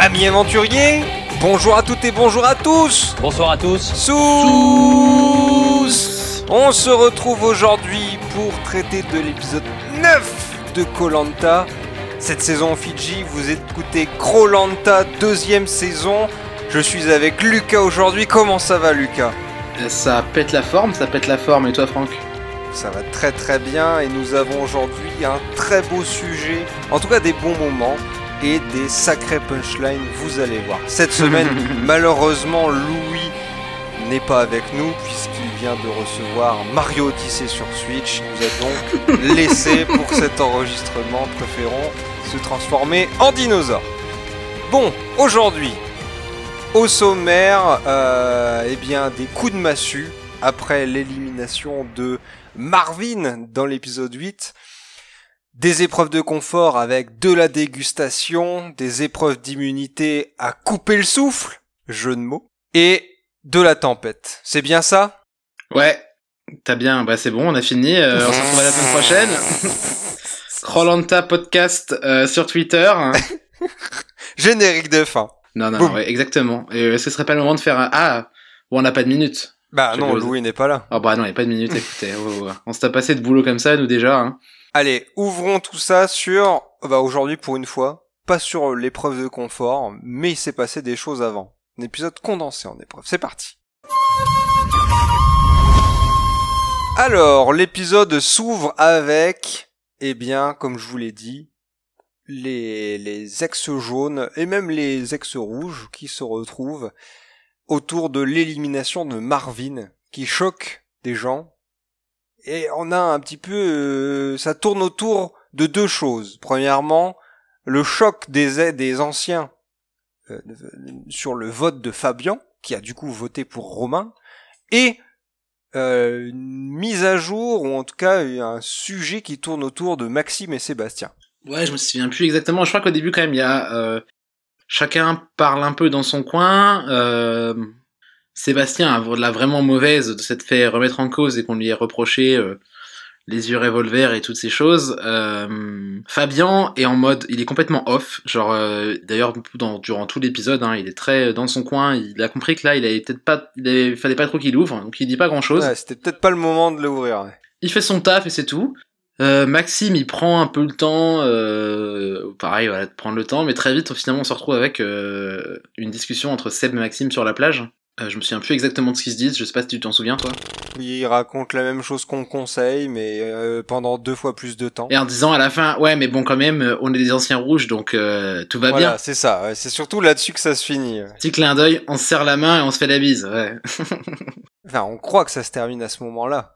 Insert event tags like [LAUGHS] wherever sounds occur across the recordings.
Amis aventuriers, bonjour à toutes et bonjour à tous Bonsoir à tous. Sous On se retrouve aujourd'hui pour traiter de l'épisode 9 de Colanta. Cette saison en Fidji, vous écoutez Krolanta, deuxième saison. Je suis avec Lucas aujourd'hui. Comment ça va, Lucas? Ça pète la forme, ça pète la forme. Et toi, Franck? Ça va très très bien et nous avons aujourd'hui un très beau sujet, en tout cas des bons moments et des sacrés punchlines, vous allez voir. Cette semaine, [LAUGHS] malheureusement, Louis n'est pas avec nous puisqu'il vient de recevoir Mario Odyssey sur Switch. Il nous a donc [LAUGHS] laissé pour cet enregistrement, préférons se transformer en dinosaure. Bon, aujourd'hui, au sommaire, euh, eh bien, des coups de massue après l'élimination de Marvin dans l'épisode 8. Des épreuves de confort avec de la dégustation, des épreuves d'immunité à couper le souffle, jeu de mots, et de la tempête. C'est bien ça? Ouais, t'as bien. Bah c'est bon, on a fini. Euh, on se retrouve la semaine prochaine. [LAUGHS] Krolanta podcast euh, sur Twitter. [LAUGHS] Générique de fin. Non, non, ouais, exactement. Et euh, ce serait pas le moment de faire un... Ah, on n'a pas de minutes. Bah non, Louis n'est pas là. Oh bah non, il n'y a pas de minutes, écoutez. oh, oh, oh. On s'est passé de boulot comme ça, nous déjà. Hein. Allez, ouvrons tout ça sur, bah aujourd'hui pour une fois, pas sur l'épreuve de confort, mais il s'est passé des choses avant. Un épisode condensé en épreuve. C'est parti. Alors, l'épisode s'ouvre avec, eh bien, comme je vous l'ai dit, les, les ex-jaunes et même les ex-rouges qui se retrouvent autour de l'élimination de Marvin, qui choque des gens et on a un petit peu, euh, ça tourne autour de deux choses. Premièrement, le choc des des anciens euh, sur le vote de Fabian, qui a du coup voté pour Romain, et euh, une mise à jour ou en tout cas un sujet qui tourne autour de Maxime et Sébastien. Ouais, je me souviens plus exactement. Je crois qu'au début, quand même, il y a... euh, chacun parle un peu dans son coin. Euh, Sébastien a la vraiment mauvaise de s'être fait remettre en cause et qu'on lui ait reproché euh, les yeux revolver et toutes ces choses. Euh, Fabien est en mode, il est complètement off. Genre, euh, d'ailleurs, durant tout l'épisode, hein, il est très dans son coin. Il a compris que là, il avait peut-être pas, il avait- fallait pas trop qu'il ouvre, donc il dit pas grand chose. Ouais, C'était peut-être pas le moment de l'ouvrir. ouais. Il fait son taf et c'est tout. Euh, Maxime, il prend un peu le temps, euh, pareil, voilà, de prendre le temps, mais très vite, finalement, on se retrouve avec euh, une discussion entre Seb et Maxime sur la plage. Euh, je me souviens plus exactement de ce qu'ils se disent, je sais pas si tu t'en souviens, toi. Il raconte la même chose qu'on conseille, mais euh, pendant deux fois plus de temps. Et en disant à la fin, ouais, mais bon, quand même, euh, on est des anciens rouges, donc euh, tout va Voilà, bien. c'est ça. ouais. C'est surtout là-dessus que ça se finit. Petit clin d'œil, on se serre la main et on se fait la bise, ouais. [LAUGHS] Enfin, on croit que ça se termine à ce moment-là.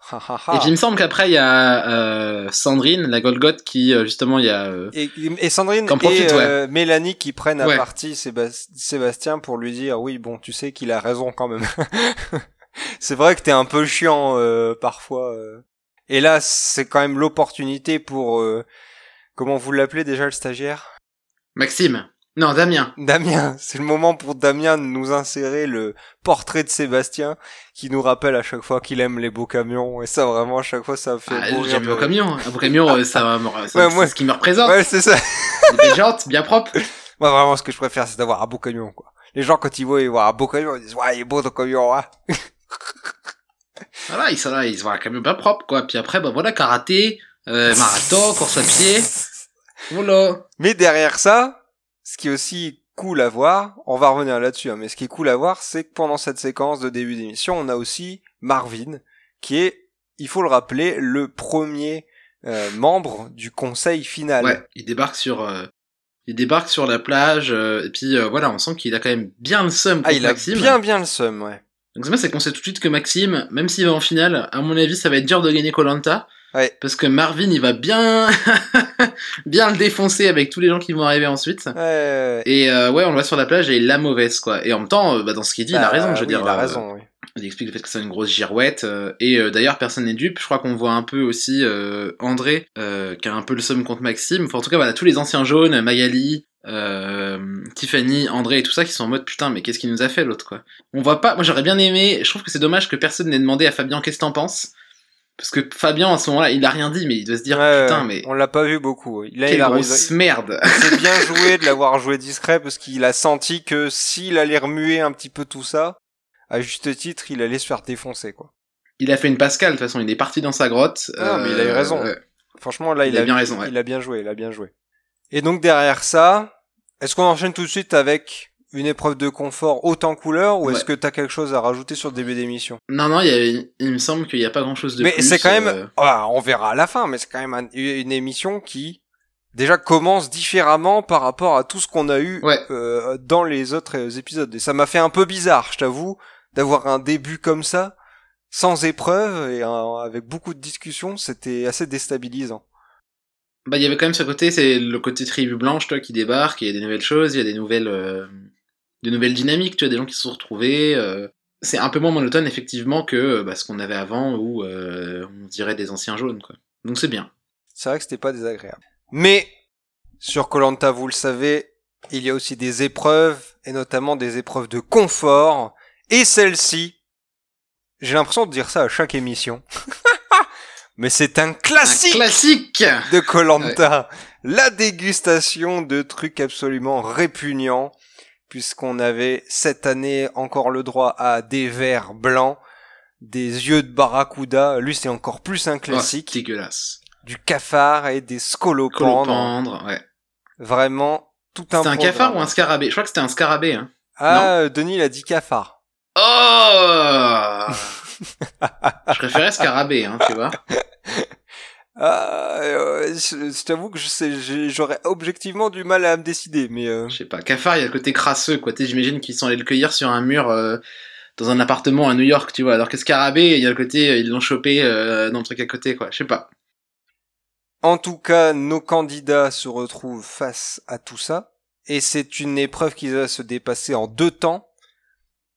Et puis il me semble qu'après, il y a euh, Sandrine, la Golgoth, qui, euh, justement, il y a... euh, Et, et Sandrine profite, et euh, Mélanie qui prennent à partie Sébas- Sébastien pour lui dire oui bon tu sais qu'il a raison quand même. [LAUGHS] c'est vrai que t'es un peu chiant euh, parfois. euh. Et là c'est quand même l'opportunité pour euh, comment vous l'appelez déjà le stagiaire? Maxime. Non, Damien. Damien. C'est le moment pour Damien de nous insérer le portrait de Sébastien qui nous rappelle à chaque fois qu'il aime les beaux camions et ça vraiment à chaque fois ça me fait Ah, mourir J'aime de le rire. camion. Un beau camion, euh, ça, ça- Ouais, c'est ce qui me représente. Ouais c'est ça. Des jantes bien propres. [LAUGHS] Moi, vraiment, ce que je préfère, c'est d'avoir un beau camion, quoi. Les gens, quand ils voient, ils voient un beau camion, ils disent, ouais, il est beau ton camion, hein. Voilà, ils sont là, ils se voient un camion bien propre, quoi. Puis après, bah voilà, karaté, euh, marathon, course à pied. [LAUGHS] Voilà. Mais derrière ça, ce qui est aussi cool à voir, on va revenir là-dessus, hein, mais ce qui est cool à voir, c'est que pendant cette séquence de début d'émission, on a aussi Marvin, qui est, il faut le rappeler, le premier euh, membre du conseil final. Ouais, il débarque sur, euh, il débarque sur la plage, euh, et puis euh, voilà, on sent qu'il a quand même bien le seum Ah, il a bien bien le seum, ouais. Donc c'est qu'on sait tout de suite que Maxime, même s'il va en finale, à mon avis, ça va être dur de gagner Colanta. Ouais. Parce que Marvin, il va bien, [LAUGHS] bien le défoncer avec tous les gens qui vont arriver ensuite. Ouais, Et euh, ouais, on le voit sur la plage et il la mauvaise, quoi. Et en même temps, euh, bah, dans ce qu'il dit, il a Bah, raison, je veux oui, dire. Il a euh, raison, oui. Il explique le fait que c'est une grosse girouette. euh, et euh, d'ailleurs, personne n'est dupe. Je crois qu'on voit un peu aussi euh, André, euh, qui a un peu le somme contre Maxime. Enfin, en tout cas, voilà, tous les anciens jaunes, Magali, euh, Tiffany, André et tout ça, qui sont en mode putain, mais qu'est-ce qu'il nous a fait l'autre, quoi. On voit pas. Moi, j'aurais bien aimé. Je trouve que c'est dommage que personne n'ait demandé à Fabien qu'est-ce que t'en penses? Parce que Fabien, à ce moment-là, il a rien dit, mais il doit se dire, Ouais, putain, mais on l'a pas vu beaucoup. Là, quelle il a grosse merde. C'est [LAUGHS] bien joué de l'avoir joué discret parce qu'il a senti que s'il allait remuer un petit peu tout ça, à juste titre, il allait se faire défoncer, quoi. Il a fait une Pascal, de toute façon, il est parti dans sa grotte. Ah, mais il a eu raison. euh, Franchement, là, il, Il a bien raison, ouais. Il a bien joué, il a bien joué. Et donc, derrière ça, est-ce qu'on enchaîne tout de suite avec une épreuve de confort autant couleur ou est-ce que t'as quelque chose à rajouter sur le début d'émission? Non, non, il, y a- il me semble qu'il n'y a pas grand-chose de Mais plus. c'est quand même, euh, Ah, on verra à la fin, mais c'est quand même un- une émission qui déjà commence différemment par rapport à tout ce qu'on a eu Ouais. euh, dans les autres euh, épisodes. Et ça m'a fait un peu bizarre, je t'avoue, d'avoir un début comme ça, sans épreuve et un- avec beaucoup de discussions, c'était assez déstabilisant. Bah, il y avait quand même ce côté, c'est le côté tribu blanche, toi, qui débarque, il y a des nouvelles choses, il y a des nouvelles, euh, des nouvelles dynamiques, tu vois, des gens qui se sont retrouvés. euh, c'est un peu moins monotone, effectivement, que euh, bah, ce qu'on avait avant, où euh, on dirait des anciens jaunes, quoi. Donc c'est bien. C'est vrai que c'était pas désagréable. Mais sur Colanta, vous le savez, il y a aussi des épreuves et notamment des épreuves de confort. Et celle-ci, j'ai l'impression de dire ça à chaque émission. [LAUGHS] Mais c'est un Un classique classique de Colanta. La dégustation de trucs absolument répugnants, puisqu'on avait cette année encore le droit à des verres blancs, des yeux de barracuda. Lui, c'est encore plus un Oh, classique dégueulasse. du cafard et des scolopendres. Ouais. Vraiment tout un C'était un cafard ou un scarabée? Je crois que c'était un scarabée, hein. Ah, euh, Denis il a dit cafard. Oh [LAUGHS] Je préférais scarabée, hein, tu vois. Ah, euh, je, je t'avoue que je sais, j'aurais objectivement du mal à me décider, mais euh, Je sais pas, cafard, il y a le côté crasseux, quoi. J'imagine qu'ils sont allés le cueillir sur un mur euh, dans un appartement à New York, tu vois. Alors que scarabée, il y a le côté, euh, ils l'ont chopé dans le truc à côté, quoi. Je sais pas. en tout cas, nos candidats se retrouvent face à tout ça, et c'est une épreuve qui va se dépasser en deux temps.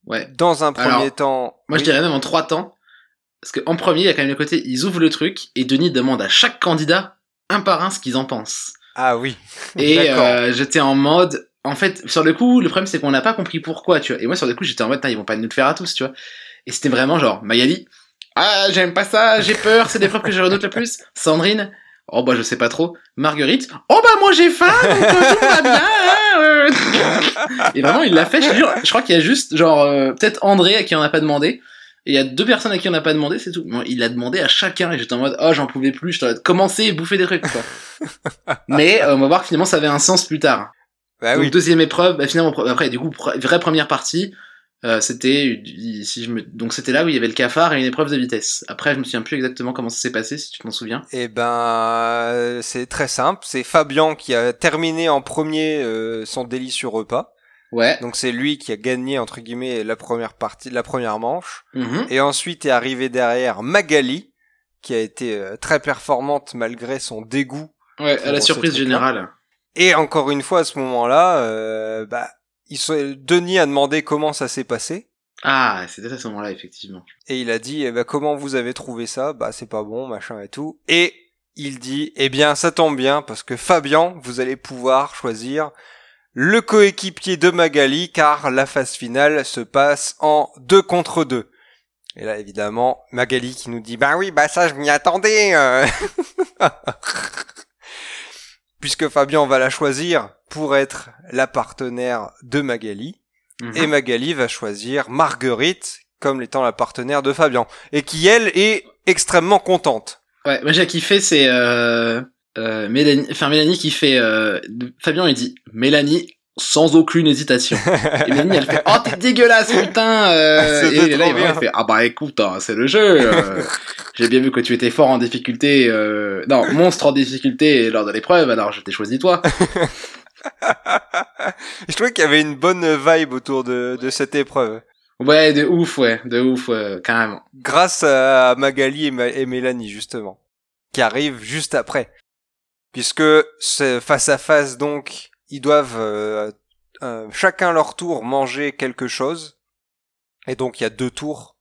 Ouais. Dans un premier Alors, temps, Moi, je dirais même en trois temps. Parce qu'en premier, il y a quand même le côté, ils ouvrent le truc et Denis demande à chaque candidat un par un ce qu'ils en pensent. ah oui, [LAUGHS] Et euh, j'étais en mode, en fait, sur le coup, le problème c'est qu'on n'a pas compris pourquoi, tu vois. Et moi, sur le coup, j'étais en mode, ils vont pas nous le faire à tous, tu vois. Et c'était vraiment genre, Magali, ah, j'aime pas ça, j'ai peur, c'est l'épreuve que je redoute le plus. Sandrine, oh bah je sais pas trop. Marguerite, oh bah moi j'ai faim, donc euh, tout va bien. hein, euh. Et vraiment, il l'a fait, je te jure. Je crois qu'il y a juste, genre, euh, peut-être André à qui on n'a pas demandé. Et il y a deux personnes à qui on n'a pas demandé, c'est tout. Bon, il a demandé à chacun et j'étais en mode, oh, j'en pouvais plus, je dois commencer et bouffer des trucs, quoi. [LAUGHS] Mais euh, on va voir que finalement ça avait un sens plus tard. bah Donc oui. deuxième épreuve, bah, finalement après du coup vraie première partie, euh, c'était si je me donc c'était là où il y avait le cafard et une épreuve de vitesse. Après je me souviens plus exactement comment ça s'est passé si tu t'en souviens. Eh ben, euh, c'est très simple. C'est Fabien qui a terminé en premier euh, son délicieux repas. Ouais. Donc c'est lui qui a gagné entre guillemets la première partie, la première manche. Mhm. Et ensuite est arrivé derrière Magali, qui a été euh, très performante malgré son dégoût. Ouais, à la surprise générale. Et encore une fois à ce moment-là, euh, bah, ils sont... Denis a demandé comment ça s'est passé. Ah, c'était à ce moment-là effectivement. Et il a dit, eh ben, comment vous avez trouvé ça? Bah, c'est pas bon, machin et tout. Et il dit, eh bien, ça tombe bien, parce que Fabien, vous allez pouvoir choisir le coéquipier de Magali, car la phase finale se passe en deux contre deux. Et là, évidemment, Magali qui nous dit, bah oui, bah ça, je m'y attendais. euh. [LAUGHS] Puisque Fabien va la choisir pour être la partenaire de Magali. Mhm. Et Magali va choisir Marguerite comme étant la partenaire de Fabien. Et qui, elle, est extrêmement contente. Ouais, moi j'ai kiffé c'est euh, euh, Mélanie, enfin Mélanie qui fait euh, Fabien il dit Mélanie sans aucune hésitation. Et Mélanie elle fait oh t'es dégueulasse putain. euh, C'était et là il, fait ah bah écoute hein, c'est le jeu. euh, J'ai bien vu que tu étais fort en difficulté, euh, non monstre en difficulté lors de l'épreuve alors je t'ai choisi toi. [LAUGHS] Je trouvais qu'il y avait une bonne vibe autour de, de cette épreuve. Ouais de ouf ouais de ouf ouais, carrément. Grâce à Magali et, Ma- et Mélanie, justement. Qui arrivent juste après. Puisque face à face, donc, ils doivent euh, euh, chacun leur tour manger quelque chose. Et donc, il y a deux tours.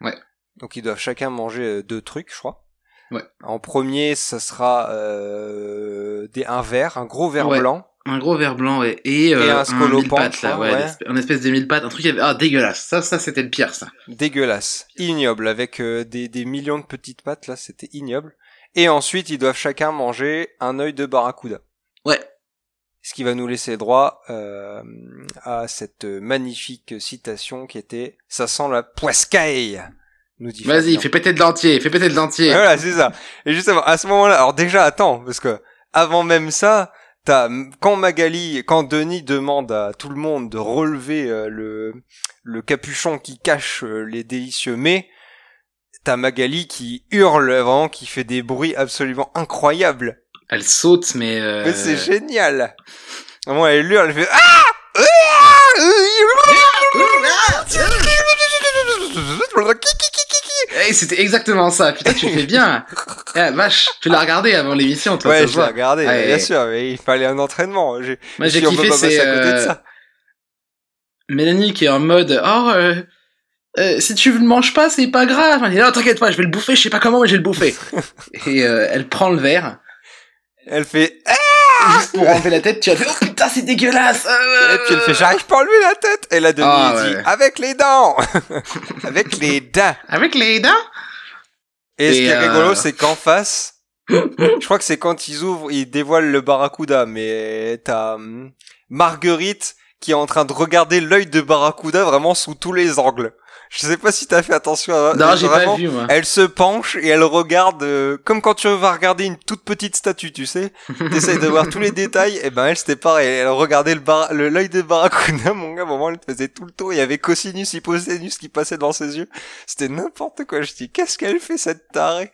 Ouais. Donc, ils doivent chacun manger euh, deux trucs, je crois. Ouais. En premier, ça sera euh, des, un verre, un gros verre Ouais. blanc. Un gros verre blanc, ouais. Et, euh, Et un un pattes, là, ouais. Un espèce de mille pattes, un truc, ah, dégueulasse. Ça, ça, c'était le pire, ça. Dégueulasse, ignoble, avec euh, des, des millions de petites pattes, là, c'était ignoble. Et ensuite, ils doivent chacun manger un œil de barracuda. Ouais. Ce qui va nous laisser droit euh, à cette magnifique citation qui était « Ça sent la poiscaille !» nous dit Vas-y, fais péter le dentier, fais péter le dentier. Voilà, c'est ça. Et justement, à ce moment-là, alors déjà, attends, parce que avant même ça, t'as quand Magali, quand Denis demande à tout le monde de relever euh, le le capuchon qui cache euh, les délicieux mets, t'as Magali qui hurle vraiment, qui fait des bruits absolument incroyables. Elle saute, mais... euh, Mais c'est génial. Vraiment, elle hurle, elle fait ah Eh, c'était exactement ça. Putain, tu fais bien. [LAUGHS] Eh, vache, tu l'as regardé avant l'émission, toi. Ouais, je l'ai regardé, Ouais. bien sûr, mais il fallait un entraînement. J'ai- Moi, j'ai si kiffé, c'est euh. Mélanie qui est en mode, oh, euh, euh, si tu le manges pas, c'est pas grave. Elle dit, non, t'inquiète pas, je vais le bouffer, je sais pas comment, mais je vais le bouffer. [LAUGHS] Et euh, elle prend le verre, Elle fait juste pour enlever la tête, tu as fait, oh putain, c'est dégueulasse. euh. Et puis elle fait j'arrive pas à enlever la tête et la Denis Ah, dit ouais. avec les dents [LAUGHS] avec les dents Avec les dents? Et, ce Et, qui est euh, rigolo c'est qu'en face je crois que c'est quand ils ouvrent ils dévoilent le barracuda mais t'as hum, Marguerite qui est en train de regarder l'œil de barracuda vraiment sous tous les angles je sais pas si t'as fait attention à Non, j'ai pas vu, moi. elle se penche et elle regarde euh, comme quand tu vas regarder une toute petite statue, tu sais. [LAUGHS] T'essayes de voir tous les détails. Et ben elle c'était pareil. Elle regardait le bar- le l'œil de Barracuda, [LAUGHS] mon gars. À un moment elle faisait tout le tour. Il y avait cosinus, hypoténus qui passaient dans ses yeux. C'était n'importe quoi. Je dis qu'est-ce qu'elle fait cette tarée?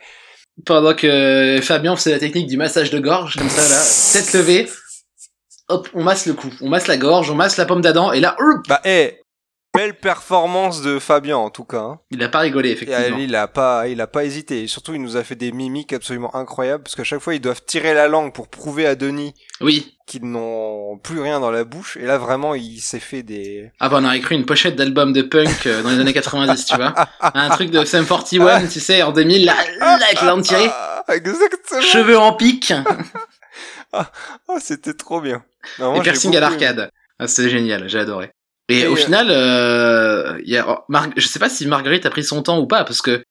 Pendant que Fabien faisait la technique du massage de gorge, comme ça, là, tête levée, hop, on masse le cou, on masse la gorge, on masse la pomme d'Adam, et là, hop, Bah eh, belle performance de Fabien en tout cas. hein. il a pas rigolé, Et effectivement. il a pas, il a pas hésité. Et surtout il nous a fait des mimiques absolument incroyables parce qu'à chaque fois ils doivent tirer la langue pour prouver à Denis Oui. qu'ils n'ont plus rien dans la bouche. Et là, vraiment, il s'est fait des... Ah bah on aurait cru une pochette d'album de punk euh, dans les années 90, tu vois. [LAUGHS] Un truc de Sum 41, tu sais, en 2000, là, là avec l'entier, Ah, exactement. cheveux en pique, [LAUGHS] Ah, c'était trop bien. Non, moi, et j'ai piercing beaucoup à aimé. l'arcade. Ah, C'était génial, j'ai adoré. Et, Et, au euh, final, euh, il y a, oh, Mar- je sais pas si Marguerite a pris son temps ou pas, parce que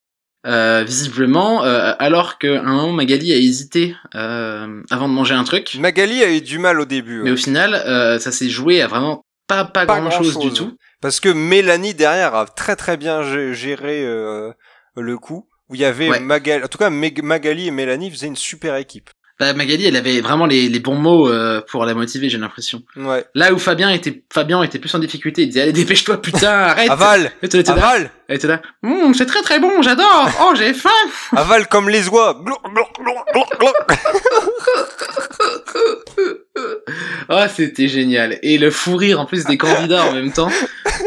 euh, visiblement, euh, alors qu'à un moment Magali a hésité euh, avant de manger un truc, Magali a eu du mal au début. mais ouais. au final, euh, ça s'est joué à vraiment pas, pas, Pas grand chose du tout. Parce que Mélanie, derrière, a très très bien gé- géré euh, le coup. Où il y avait Ouais. Magali... En tout cas, Magali et Mélanie faisaient une super équipe. Bah, Magali, elle avait vraiment les, les bons mots euh, pour la motiver, j'ai l'impression. Ouais. Là où Fabien était, Fabien était plus en difficulté, il disait allez dépêche-toi putain, arrête. Aval Aval elle était là, Hum, c'est très très bon, j'adore. Oh j'ai faim. Aval comme les oies glou. Oh c'était génial. Et le fou rire en plus des candidats en même temps.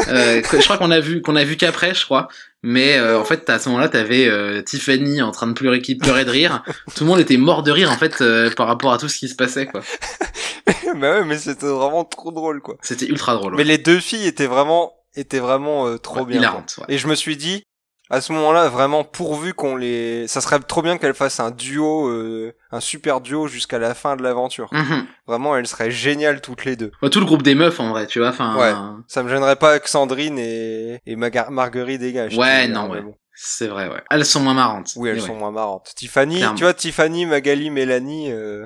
Euh, je crois qu'on a vu qu'on a vu qu'après, je crois. Mais euh, en fait, à ce moment-là, t'avais euh, Tiffany en train de pleurer, qui pleurait de rire. Tout le monde était mort de rire en fait euh, par rapport à tout ce qui se passait quoi. [LAUGHS] bah ouais, mais c'était vraiment trop drôle, quoi. C'était ultra drôle. Mais les deux filles étaient vraiment, étaient vraiment euh, trop Ouais, bien. ouais. Et je me suis dit, à ce moment-là, vraiment pourvu qu'on les, ça serait trop bien qu'elles fassent un duo, euh, un super duo jusqu'à la fin de l'aventure. Mhm. Vraiment, elles seraient géniales toutes les deux. Ouais, tout le groupe des meufs en vrai, tu vois. Enfin, Ouais. Ça me gênerait pas que Sandrine et, et Maga- Marguerite dégagent. Ouais, dis, non, ouais. bon. c'est vrai, ouais. Elles sont moins marrantes. Oui, elles sont ouais. moins marrantes. Tiffany, Clairement. tu vois, Tiffany, Magali, Mélanie, euh,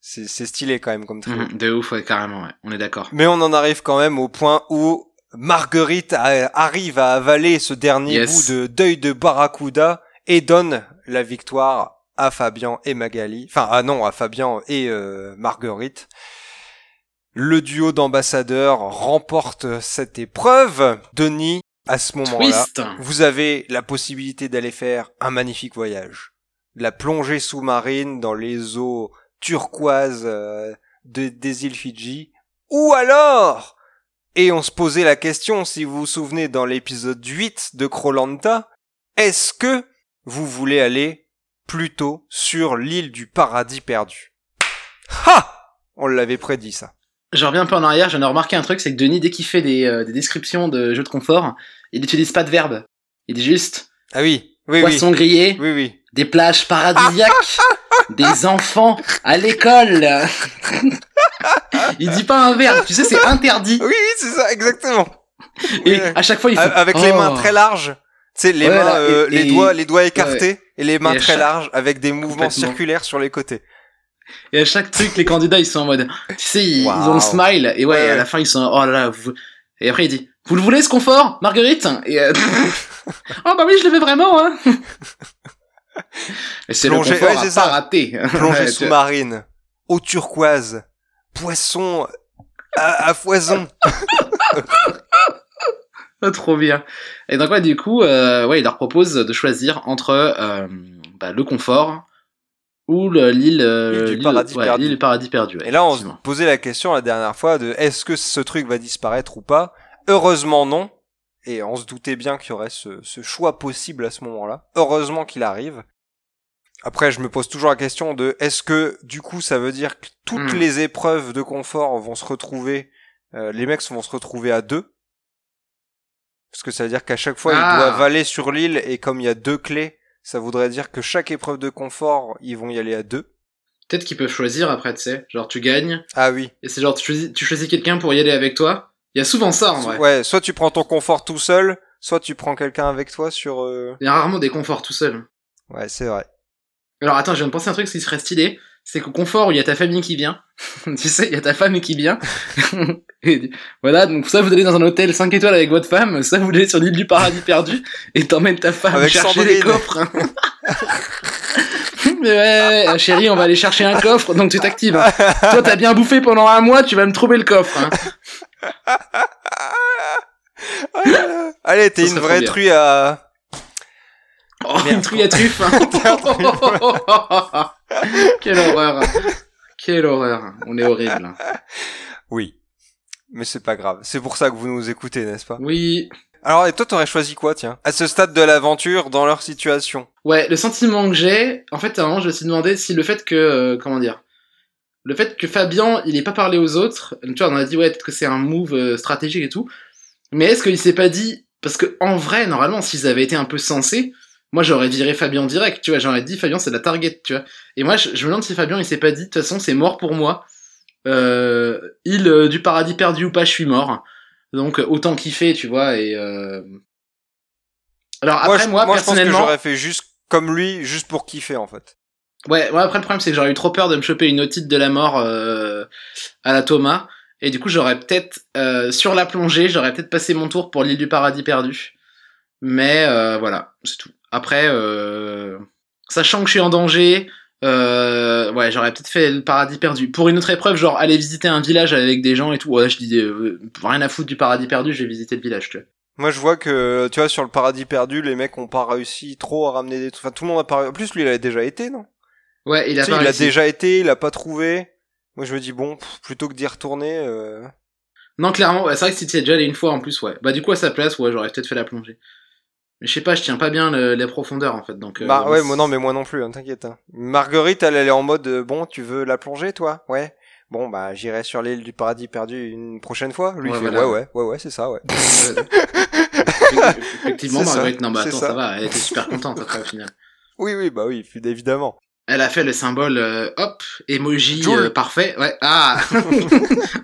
c'est c'est stylé quand même comme trio. Mhm, de ouf, ouais, carrément, ouais. On est d'accord. Mais on en arrive quand même au point où Marguerite arrive à avaler ce dernier Yes. bout de deuil de Barracuda et donne la victoire à Fabien et Magali. Enfin, ah non, à Fabien et euh, Marguerite. Le duo d'ambassadeurs remporte cette épreuve. Denis, à ce moment-là, vous avez la possibilité d'aller faire un magnifique voyage. La plongée sous-marine dans les eaux turquoises euh, de- des îles Fidji. Ou alors, et on se posait la question, si vous vous souvenez, dans l'épisode 8 de Krolanta, est-ce que vous voulez aller plutôt sur l'île du paradis perdu? Ha On l'avait prédit ça. Je reviens un peu en arrière, j'en ai remarqué un truc, c'est que Denis, dès qu'il fait des, euh, des descriptions de jeux de confort, il n'utilise pas de verbe. Il dit juste Ah oui, oui, poisson grillé, oui. Oui, oui. des plages paradisiaques, [LAUGHS] des enfants à l'école. [LAUGHS] il dit pas un verbe, tu sais, c'est interdit. Oui, oui, c'est ça, exactement. Et Ouais. à chaque fois, il fait. Avec les Oh. mains très larges. Tu sais, les Ouais, mains, là, et- euh, les doigts, les doigts écartés et les mains Et très chaque- larges avec des mouvements circulaires sur les côtés. Et à chaque truc, les candidats, ils sont en mode, tu sais, ils, ils ont le smile, et ouais, Ouais. à la fin, ils sont, oh là là, vous- et après, il dit, vous le voulez, ce confort, Marguerite? Et, euh, [LAUGHS] oh bah oui, je le veux vraiment, hein. Et c'est le confort ouais, à pas rater. Plongée sous-marine, eau turquoise, poisson à, à foison. Ah, [LAUGHS] trop bien. Et donc, ouais, du coup, euh, ouais, il leur propose de choisir entre, euh, bah, le confort ou le- l'île, euh, du paradis ouais, perdu. l'île du paradis perdu. ouais, Et là, on se posait la question la dernière fois de est-ce que ce truc va disparaître ou pas Heureusement non. Et on se doutait bien qu'il y aurait ce, ce choix possible à ce moment-là. Heureusement qu'il arrive. Après, je me pose toujours la question de est-ce que du coup ça veut dire que toutes Hmm. les épreuves de confort vont se retrouver, euh, les mecs vont se retrouver à deux? Parce que ça veut dire qu'à chaque fois Ah. ils doivent aller sur l'île et comme il y a deux clés, ça voudrait dire que chaque épreuve de confort ils vont y aller à deux. Peut-être qu'ils peuvent choisir après, tu sais. Genre, tu gagnes, Ah oui. et c'est genre, tu choisis, tu choisis quelqu'un pour y aller avec toi. Il y a souvent ça, en vrai. Ouais, soit tu prends ton confort tout seul, soit tu prends quelqu'un avec toi sur. euh, Il y a rarement des conforts tout seul. Ouais, c'est vrai. Alors attends, je viens de penser à un truc, qui serait stylé, c'est qu'au confort où il y a ta famille qui vient, [LAUGHS] tu sais, il y a ta femme qui vient, [LAUGHS] et voilà, donc ça vous allez dans un hôtel 5 étoiles avec votre femme, ça vous allez sur l'île du paradis perdu, et t'emmènes ta femme Avec chercher les coffres. [LAUGHS] Mais ouais, ouais, chérie, on va aller chercher un coffre, donc tu t'actives. hein. Toi, t'as bien bouffé pendant un mois, tu vas me trouver le coffre. Hein. Allez, t'es une vraie truie à. Oh, Merde. une truie à truffe. hein. [LAUGHS] [LAUGHS] Quelle horreur. Quelle horreur. On est horrible. Oui. Mais c'est pas grave. C'est pour ça que vous nous écoutez, n'est-ce pas? Oui, Alors, et toi, t'aurais choisi quoi, tiens? À ce stade de l'aventure, dans leur situation? Ouais, le sentiment que j'ai, en fait, à un moment, je me suis demandé si le fait que, euh, comment dire, le fait que Fabien, il ait pas parlé aux autres, tu vois, on a dit, ouais, peut-être que c'est un move euh, stratégique et tout, mais est-ce qu'il s'est pas dit, parce que, en vrai, normalement, s'ils avaient été un peu sensés, moi, j'aurais viré Fabien direct, tu vois, j'aurais dit, Fabien, c'est la target, tu vois. Et moi, je, je me demande si Fabien, il s'est pas dit, de toute façon, c'est mort pour moi, euh, île euh, du paradis perdu ou pas, je suis mort. Donc, euh, autant kiffer, tu vois, et, euh... Alors, après, moi, je pense que personnellement... j'aurais fait juste comme lui, juste pour kiffer, en fait. Ouais, ouais, après le problème c'est que j'aurais eu trop peur de me choper une otite de la mort euh, à la Thomas. Et du coup j'aurais peut-être, euh, sur la plongée, j'aurais peut-être passé mon tour pour l'île du paradis perdu. Mais euh, voilà, c'est tout. Après, euh, sachant que je suis en danger, euh, ouais, j'aurais peut-être fait le paradis perdu. Pour une autre épreuve, genre aller visiter un village avec des gens et tout, ouais, je dis euh, rien à foutre du paradis perdu, je vais visiter le village, tu vois. Moi, je vois que, tu vois, sur le paradis perdu, les mecs ont pas réussi trop à ramener des trucs. Enfin, tout le monde a pas. En plus, lui, il a déjà été, non? Ouais, il a Tu sais, pas il a déjà été, il a pas trouvé. Moi, je me dis bon, pff, plutôt que d'y retourner. euh, Non, clairement, ouais, c'est vrai que si tu es déjà allé une fois en plus, ouais. Bah, du coup, à sa place, ouais, j'aurais peut-être fait la plongée. Mais je sais pas, je tiens pas bien le- les profondeurs, en fait, donc... euh, Bah ouais, moi non, mais moi non plus, hein, t'inquiète. hein. Marguerite, elle, elle est en mode euh, bon, tu veux la plongée, toi? Ouais. Bon, bah j'irai sur l'île du paradis perdu une prochaine fois. Lui, Ouais, il fait voilà. ouais, ouais, ouais, ouais, c'est ça, ouais. [LAUGHS] [LAUGHS] Effectivement, Marguerite, non, bah attends, ça. ça. va, elle était super contente, après, au final. oui, oui, bah oui, évidemment. Elle a fait le symbole, euh, hop, emoji euh, parfait, ouais, ah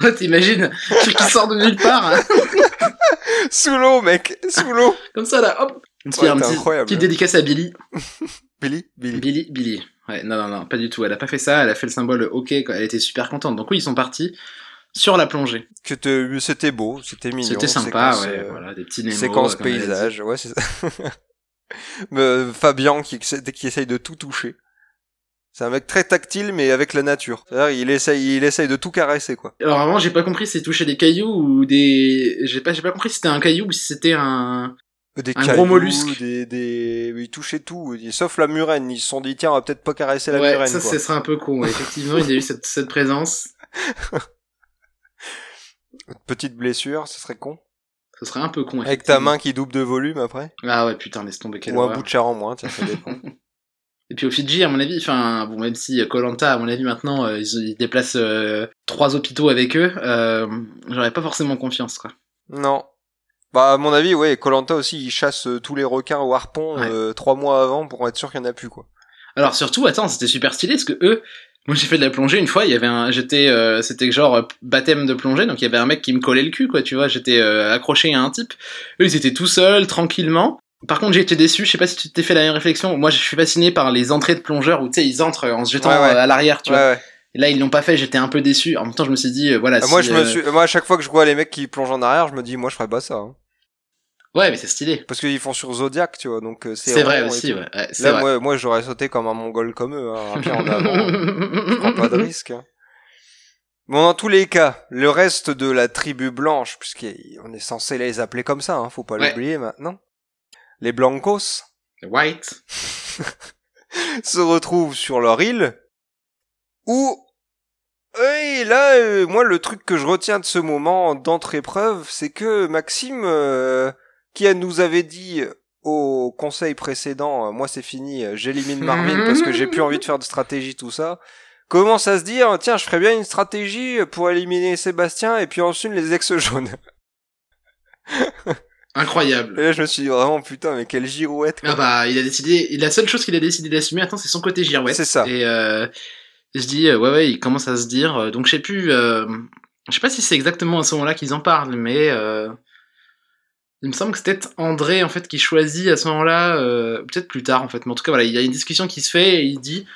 Ouais, [LAUGHS] T'imagines, truc qui sort de nulle part, hein. [LAUGHS] Sous l'eau, mec, sous l'eau. comme ça, là, hop Ouais, un petit- petite dédicace à Billy. [LAUGHS] Billy, Billy. Billy, Billy. Ouais, non, non, non, pas du tout. Elle a pas fait ça. Elle a fait le symbole OK. Quoi. Elle était super contente. Donc oui, ils sont partis sur la plongée. C'était beau, c'était mignon. C'était sympa, séquence, ouais. euh, Voilà, des petits Nemo. Séquence paysage, ouais, c'est ça. Euh, qui, qui essaye de tout toucher. C'est un mec très tactile, mais avec la nature. C'est-à-dire, il essaye, il essaye de tout caresser, quoi. Alors vraiment, j'ai pas compris si c'est toucher des cailloux ou des. J'ai pas, j'ai pas compris si c'était un caillou ou si c'était un. Des Un gros mollusque. Des, des, il touchait tout. Sauf la murène. Ils se sont dit, tiens, on va peut-être pas caresser la ouais, murène, ça, ce serait un peu con. ouais. Effectivement, il y a eu cette, cette présence. [LAUGHS] Petite blessure, ce serait con. Ce serait un peu con. Avec ta main qui double de volume après. Ah ouais, putain, laisse tomber quelle Ou un bout de chair en moins, tiens, ça dépend. [LAUGHS] Et puis au Fidji, à mon avis, enfin, bon, même si Colanta, à mon avis, maintenant, euh, ils, ils déplacent euh, trois hôpitaux avec eux, euh, j'aurais pas forcément confiance, quoi. non. Bah, à mon avis, ouais, Colanta aussi, il chasse euh, tous les requins au harpon Ouais. trois mois avant pour être sûr qu'il y en a plus, quoi. Alors surtout, attends, c'était super stylé parce que eux, Moi j'ai fait de la plongée une fois, il y avait un j'étais euh, c'était genre euh, baptême de plongée donc il y avait un mec qui me collait le cul quoi, tu vois, j'étais euh, accroché à un type. Eux ils étaient tout seuls tranquillement. Par contre, j'ai été déçu, je sais pas si tu t'es fait la même réflexion. Moi je suis fasciné par les entrées de plongeurs où tu sais ils entrent en se jetant Ouais, ouais. euh, à l'arrière, tu vois. Ouais, ouais. Et là ils l'ont pas fait, j'étais un peu déçu. En même temps, je me suis dit euh, voilà si, moi, je me euh, suis, moi, à chaque fois que je vois les mecs qui plongent en arrière, je me dis, moi, je ferais pas ça. hein. Ouais, mais c'est stylé. Parce qu'ils font sur Zodiac, tu vois, donc c'est C'est vrai aussi, ouais. Là, vrai. moi, moi, j'aurais sauté comme un mongol comme eux, hein, un pied en avant. Je prends pas de [LAUGHS] risque. hein. Bon, dans tous les cas, le reste de la tribu blanche, puisqu'on est censé les appeler comme ça, hein, faut pas Ouais. l'oublier maintenant. Les Blancos White. [LAUGHS] se retrouvent sur leur île, où, et là, euh, moi, le truc que je retiens de ce moment d'entre-épreuve, c'est que Maxime, euh, qui nous avait dit au conseil précédent, euh, moi c'est fini, j'élimine Marvin [LAUGHS] parce que j'ai plus envie de faire de stratégie, tout ça, commence à se dire, tiens, je ferais bien une stratégie pour éliminer Sébastien et puis ensuite les ex jaunes. Incroyable. Et là, je me suis dit vraiment, putain, mais quelle girouette. quoi. Ah bah, il a décidé, la seule chose qu'il a décidé d'assumer maintenant, c'est son côté girouette. C'est ça. Et euh, je dis, ouais, ouais, il commence à se dire. euh, donc, je sais plus, euh, je sais pas si c'est exactement à ce moment-là qu'ils en parlent, mais euh, il me semble que c'est peut-être André, en fait, qui choisit à ce moment-là, peut-être plus tard, en fait. Mais en tout cas, voilà, il y a une discussion qui se fait et il dit,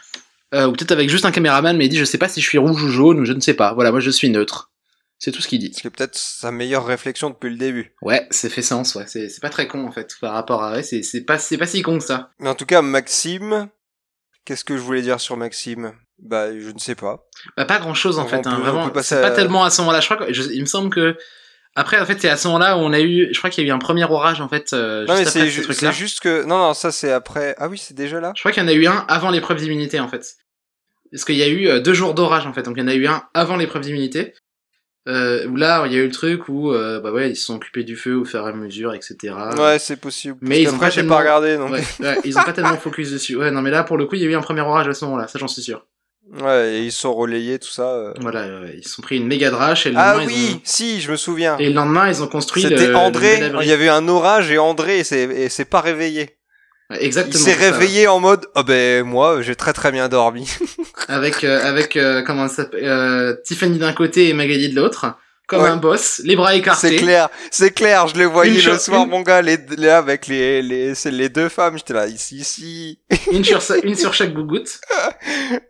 ou peut-être avec juste un caméraman, mais il dit, je sais pas si je suis rouge ou jaune, ou je ne sais pas. Voilà, moi, je suis neutre. C'est tout ce qu'il dit. C'est peut-être sa meilleure réflexion depuis le début. Ouais, c'est fait sens, ouais. C'est pas très con, en fait, par rapport à. Ouais, c'est pas, c'est pas si con que ça. Mais en tout cas, Maxime, qu'est-ce que je voulais dire sur Maxime? Bah, je ne sais pas. Bah, pas grand chose en On fait, peut- hein, vraiment. C'est pas tellement à ce moment-là. Je crois que je- il me semble que après en fait c'est à ce moment-là où on a eu, je crois qu'il y a eu un premier orage en fait. euh, non, mais juste c'est après ce ju- truc-là. c'est juste que. Non, non, ça c'est après. Ah oui, c'est déjà là Je crois qu'il y en a eu un avant l'épreuve d'immunité en fait. Parce qu'il y a eu euh, deux jours d'orage en fait, donc il y en a eu un avant l'épreuve d'immunité. Euh, où là il y a eu le truc où euh, bah ouais ils se sont occupés du feu au fur et à mesure etc. Ouais, c'est possible. Mais ils ont après, pas tellement- pas regardé, donc. Ouais, ouais, ils ont pas tellement focus dessus. Ouais non mais là pour le coup il y a eu un premier orage à ce moment-là, ça j'en suis sûr. Ouais, et ils sont relayés, tout ça. euh. Voilà, ouais, ils se sont pris une méga drache et le Ah oui, ils ont... si, je me souviens. et le lendemain ils ont construit. C'était André, il y avait eu un orage et André et s'est pas réveillé. Ouais, Il Exactement. s'est réveillé en mode oh ben moi j'ai très très bien dormi. [LAUGHS] avec euh, avec euh, comment ça s'appelle euh, Tiffany d'un côté et Magali de l'autre comme Ouais. un boss les bras écartés C'est clair, c'est clair, je le voyais Une le soir une- mon gars les là avec les les les deux femmes, j'étais là ici ici. [LAUGHS] une sur une sur chaque gougoute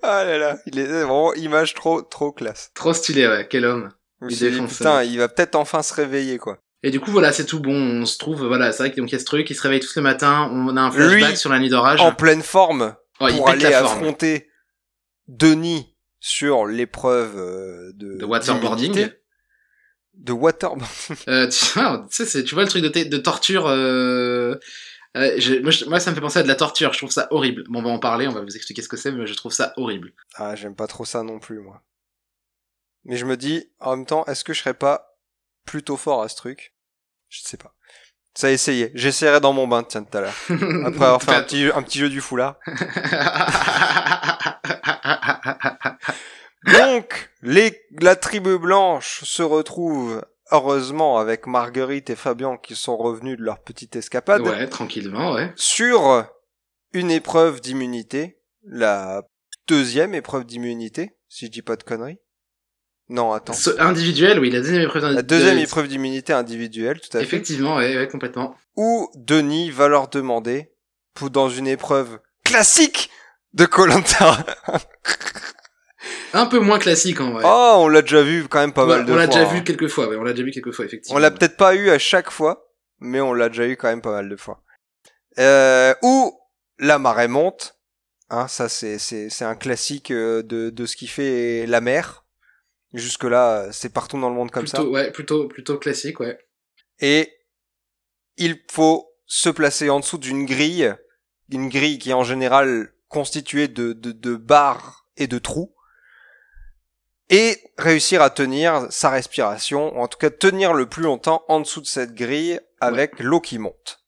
Ah là là, il est vraiment image trop trop classe. trop stylé ouais quel homme Il dit, défonce, putain, il va peut-être enfin se réveiller quoi. Et du coup voilà c'est tout bon. On se trouve voilà c'est vrai qu'il y a ce truc ils se réveillent tous le matin on a un flashback Lui, sur la nuit d'orage. En pleine forme Oh, pour aller affronter Denis sur l'épreuve euh, de de waterboarding. De waterboarding. euh, tu, [LAUGHS] tu sais c'est- tu vois le truc de, torture euh, euh, je- moi, je- moi, ça me fait penser à de la torture je trouve ça horrible. Bon on va en parler on va vous expliquer ce que c'est mais je trouve ça horrible. Ah, j'aime pas trop ça non plus, moi. Mais je me dis, en même temps, est-ce que je serais pas plutôt fort à ce truc? Je sais pas. Ça a essayé. J'essaierai dans mon bain, tiens, tout à l'heure. [LAUGHS] Après avoir fait un petit, un petit jeu du foulard. [LAUGHS] Donc, les, la tribu blanche se retrouve, heureusement, avec Marguerite et Fabian qui sont revenus de leur petite escapade, ouais, tranquillement, ouais. sur une épreuve d'immunité, la deuxième épreuve d'immunité, si je dis pas de conneries. Non, attends. Ce- individuel, oui, la deuxième épreuve La deuxième épreuve d'immunité individuelle, tout à fait. Effectivement, ouais, ouais, complètement. Où Denis va leur demander, pour dans une épreuve classique de Colanta. Un peu moins classique, en vrai. Oh, on l'a déjà vu quand même pas Ouais, mal de on fois. l'a déjà hein. vu quelques fois, ouais, on l'a déjà vu quelques fois, effectivement. On l'a peut-être pas eu à chaque fois, mais on l'a déjà eu quand même pas mal de fois. Euh, où la marée monte. Hein, ça c'est c'est c'est un classique euh, de de ce qui fait la mer. Jusque là, c'est partout dans le monde comme ça. plutôt, Ouais, plutôt, plutôt classique, ouais. Et il faut se placer en dessous d'une grille, une grille qui est en général constituée de de, de barres et de trous. Et réussir à tenir sa respiration, ou en tout cas tenir le plus longtemps en dessous de cette grille avec l'eau qui monte.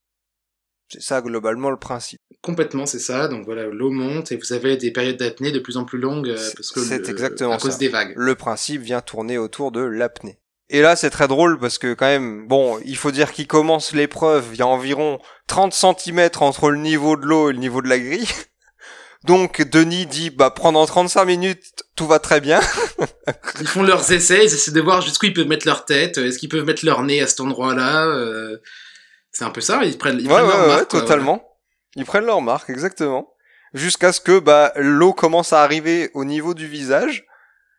C'est ça globalement le principe. Complètement, c'est ça. Donc voilà, l'eau monte et vous avez des périodes d'apnée de plus en plus longues euh, C'est- parce que c'est exactement à cause ça. des vagues. Le principe vient tourner autour de l'apnée. Et là, c'est très drôle parce que quand même, bon, il faut dire qu'il commence l'épreuve, il y a environ 30 cm entre le niveau de l'eau et le niveau de la grille. [LAUGHS] Donc Denis dit bah pendant 35 minutes tout va très bien. [LAUGHS] Ils font leurs essais, ils essaient de voir jusqu'où ils peuvent mettre leur tête, est-ce qu'ils peuvent mettre leur nez à cet endroit-là. euh, C'est un peu ça, ils prennent, ils ouais, prennent ouais, leur ouais, marque, quoi, totalement. Ils prennent leur marque, exactement. Jusqu'à ce que bah l'eau commence à arriver au niveau du visage.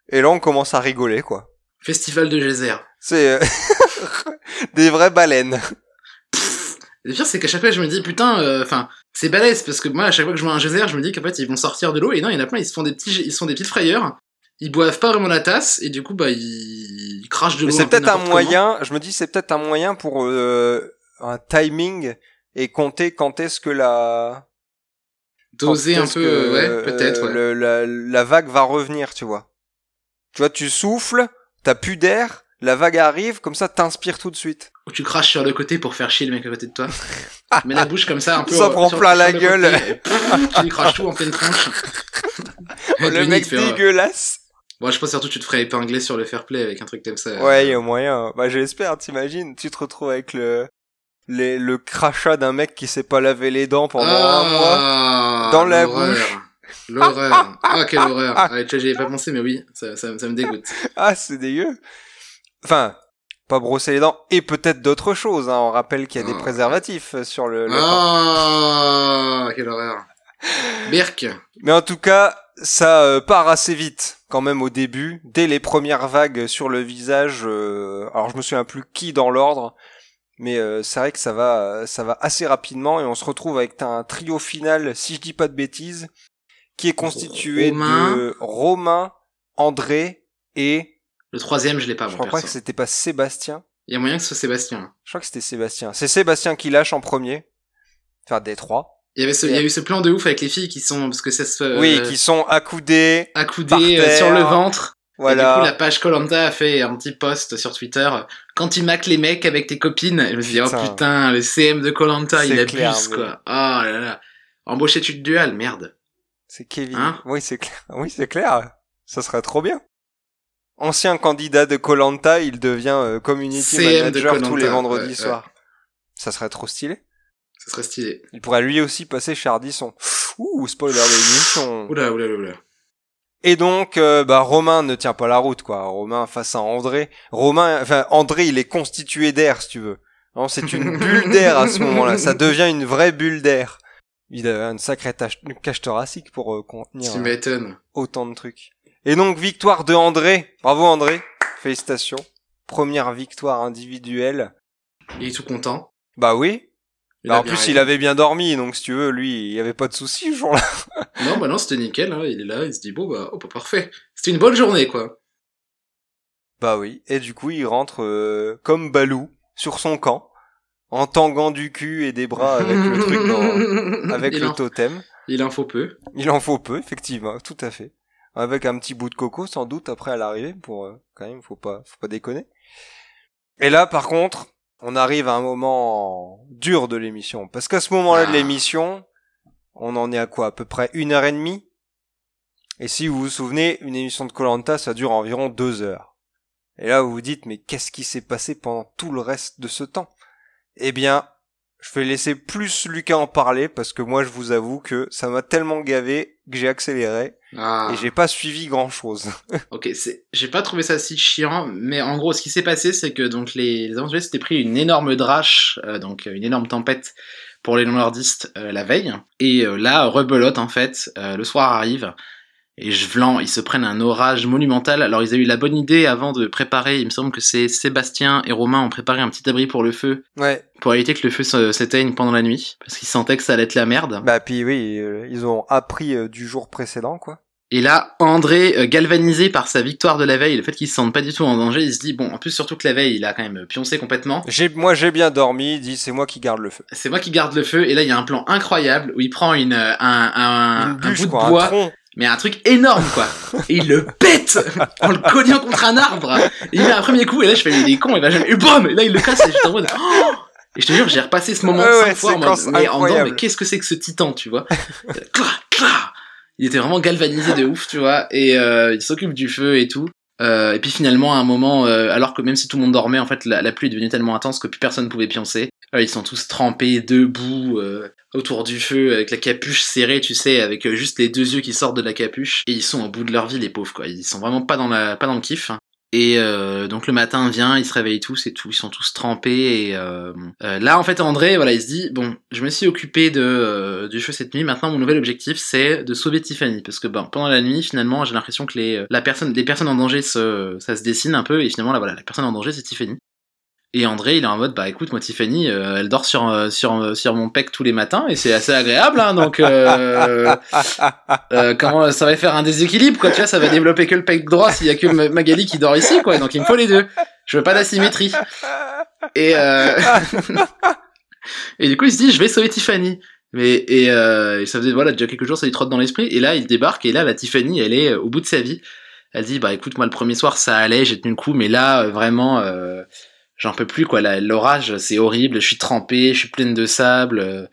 Et là on commence à rigoler quoi. Festival de geyser. C'est euh, [LAUGHS] des vraies baleines. Le pire, c'est qu'à chaque fois, je me dis, putain, euh, enfin, c'est balèze, parce que moi, à chaque fois que je vois un geyser, je me dis qu'en fait, ils vont sortir de l'eau, et non, il y en a plein, ils se font des petits, ils se font des petites frayeurs, ils boivent pas vraiment la tasse, et du coup, bah, ils, ils crachent de l'eau. C'est peu peut-être un moyen, je me dis c'est peut-être un moyen pour euh, un timing et compter quand est-ce que la. Doser un peu, que, ouais, peut-être, euh, ouais. le- la, la vague va revenir, tu vois. Tu vois, tu souffles, t'as plus d'air, la vague arrive, comme ça t'inspires tout de suite. Ou tu craches sur le côté pour faire chier le mec à côté de toi. tu [LAUGHS] mets la bouche comme ça, un peu. Ça euh, prend plein sur la le gueule. côté, tu lui craches tout en pleine tronche. [LAUGHS] Le Denis, mec dégueulasse. Bon, je pense surtout que tu te ferais épingler sur le fair play avec un truc comme ça. Ouais, il y a moyen. Bah j'espère, t'imagines, tu te retrouves avec le les, le crachat d'un mec qui s'est pas lavé les dents pendant un mois. Ah, dans la bouche. L'horreur. Ah, quelle horreur. Ah, tu vois, j'y avais pas pensé, mais oui, ça, ça, ça me dégoûte. [LAUGHS] Ah, c'est dégueu. Enfin, pas brosser les dents et peut-être d'autres choses. Hein. On rappelle qu'il y a des Ah. préservatifs sur le. Ah, quelle horreur. Berk. Mais en tout cas, ça euh, part assez vite quand même au début, dès les premières vagues sur le visage. euh, alors je me souviens plus qui dans l'ordre, mais euh, c'est vrai que ça va, ça va assez rapidement et on se retrouve avec un trio final, si je dis pas de bêtises, qui est constitué Romain. de Romain, André et Le troisième, je l'ai pas, je crois pas que c'était pas Sébastien. Il y a moyen que ce soit Sébastien. Je crois que c'était Sébastien. C'est Sébastien qui lâche en premier. Enfin, des trois. Il y avait ce, il y a eu ce plan de ouf avec les filles qui sont, parce que ça se fait, oui, euh, qui sont accoudés. par accoudées euh, terre. sur le ventre. Et Voilà. du coup, la page Colanta a fait un petit post sur Twitter. Quand tu maques les mecs avec tes copines, et je me suis dit, oh Putain. le CM de Colanta, il abuse, clair, mais- quoi. Oh là là. Embaucher tu dual, merde. C'est Kevin. Hein oui, c'est clair. Oui, c'est clair. Ça serait trop bien. Ancien candidat de Colanta, il devient euh, community CM de manager tous les vendredis ouais, ouais. soirs. Ça serait trop stylé. Ça serait stylé. Il pourrait lui aussi passer chez Ardisson. Ouh, spoiler de l'émission. Oula, oula, oula. Et donc, euh, bah, Romain ne tient pas la route, quoi. Romain face à André. Romain, enfin, André, il est constitué d'air, si tu veux. Non, c'est une [LAUGHS] bulle d'air à ce moment-là. Ça devient une vraie bulle d'air. Il a une sacrée tâche- cage thoracique pour euh, contenir euh, autant de trucs. Et donc, victoire de André. Bravo, André. Félicitations. Première victoire individuelle. Il est tout content. Bah oui. Il Bah, en plus, raison. il avait bien dormi, donc si tu veux, lui, il y avait pas de soucis ce jour-là. [LAUGHS] Non, bah non, c'était nickel, hein. Il est là, il se dit, bon, bah, oh, bah, parfait. C'était une bonne journée, quoi. Bah oui, et du coup il rentre euh, comme Balou sur son camp, en tangant du cul et des bras avec le truc dans, [LAUGHS] avec il le en, totem. Il en faut peu. Il en faut peu, effectivement, tout à fait. Avec un petit bout de coco sans doute après à l'arrivée pour euh, quand même faut pas faut pas déconner. Et là par contre, on arrive à un moment dur de l'émission parce qu'à ce moment-là de Ah. l'émission, on en est à quoi? À peu près une heure et demie? Et si vous vous souvenez, une émission de Colanta ça dure environ deux heures. Et là vous vous dites mais qu'est-ce qui s'est passé pendant tout le reste de ce temps? Eh bien, je vais laisser plus Lucas en parler parce que moi je vous avoue que ça m'a tellement gavé que j'ai accéléré Ah. et j'ai pas suivi grand chose. [LAUGHS] Ok, c'est, j'ai pas trouvé ça si chiant, mais en gros, ce qui s'est passé, c'est que donc les, les aventuriers s'étaient pris une énorme drache, euh, donc une énorme tempête pour les non-nordistes euh, la veille, et euh, là, rebelote en fait, le soir arrive, et Jevlan, ils se prennent un orage monumental. Alors ils avaient eu la bonne idée avant de préparer, il me semble que c'est Sébastien et Romain ont préparé un petit abri pour le feu, Ouais. pour éviter que le feu s'éteigne pendant la nuit, parce qu'ils sentaient que ça allait être la merde. Bah puis oui, euh, ils ont appris euh, du jour précédent quoi. Et là, André, euh, galvanisé par sa victoire de la veille, le fait qu'il se sente pas du tout en danger, il se dit, bon, en plus surtout que la veille, il a quand même pioncé complètement. J'ai moi j'ai bien dormi, il dit c'est moi qui garde le feu. C'est moi qui garde le feu, et là, il y a un plan incroyable où il prend une, un, un, Une un bout quoi, de un bois, tronc. Mais un truc énorme, quoi. et il le pète en le cognant contre un arbre. Et il met un premier coup, et là, je fais, il est con, il va jamais, et boum! Et là, il le casse, et j'étais en mode, oh [GASPS] et je te jure, j'ai repassé ce moment Ouais, cinq fois en mode, mais en incroyable. mais qu'est-ce que c'est que ce titan, tu vois? Il était vraiment galvanisé de ouf, tu vois, et euh, il s'occupe du feu et tout. Euh, et puis finalement, à un moment, euh, alors que même si tout le monde dormait, en fait, la, la pluie est devenue tellement intense que plus personne pouvait pioncer. Euh, ils sont tous trempés, debout, euh, autour du feu, avec la capuche serrée, tu sais, avec euh, juste les deux yeux qui sortent de la capuche. Et ils sont au bout de leur vie, les pauvres, quoi. Ils sont vraiment pas dans, la, pas dans le kiff. Et euh, donc le matin vient, ils se réveillent tous et tout, ils sont tous trempés. Et euh, euh, là, en fait, André, voilà, il se dit bon, je me suis occupé de euh, du feu cette nuit. Maintenant, mon nouvel objectif, c'est de sauver Tiffany, parce que bon, pendant la nuit, finalement, j'ai l'impression que les la personne, les personnes en danger, se, ça se dessine un peu, et finalement, là, voilà, la personne en danger, c'est Tiffany. Et André, il est en mode, bah écoute, moi Tiffany, euh, elle dort sur, euh, sur, euh, sur mon pec tous les matins et c'est assez agréable, hein, donc euh, [LAUGHS] euh, comment ça va faire un déséquilibre, quoi, tu vois, ça va développer que le pec droit s'il y a que Ma- Magali qui dort ici, quoi, donc il me faut les deux. Je veux pas d'asymétrie. Et, euh... [LAUGHS] et du coup, il se dit, je vais sauver Tiffany. Mais et, euh, et ça faisait voilà déjà quelques jours, ça lui trotte dans l'esprit. Et là, il débarque et là, la Tiffany, elle est au bout de sa vie. Elle dit, bah écoute, moi le premier soir ça allait, j'ai tenu le coup, mais là vraiment, euh, j'en peux plus quoi. L'orage, c'est horrible. Je suis trempée, je suis pleine de sable, euh,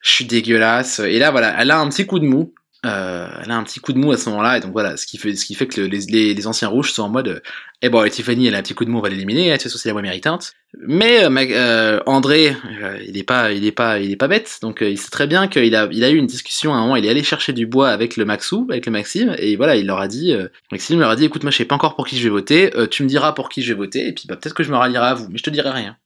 je suis dégueulasse. Et là, voilà, elle a un petit coup de mou. Euh, elle a un petit coup de mou à ce moment-là, et donc voilà, ce qui fait, ce qui fait que le- les, les, les anciens rouges sont en mode, eh bon, Tiffany, elle a un petit coup de mou, on va l'éliminer, de toute façon, c'est la voie méritante. Mais euh, euh, André, euh, il est pas, il est pas, il est pas bête, donc euh, il sait très bien qu'il a, il a eu une discussion à un moment, il est allé chercher du bois avec le Maxou, avec le Maxime, et voilà, il leur a dit, euh, Maxime leur a dit, écoute, moi, je sais pas encore pour qui je vais voter, tu me diras pour qui je vais voter, et puis bah peut-être que je me rallierai à vous, mais je te dirai rien.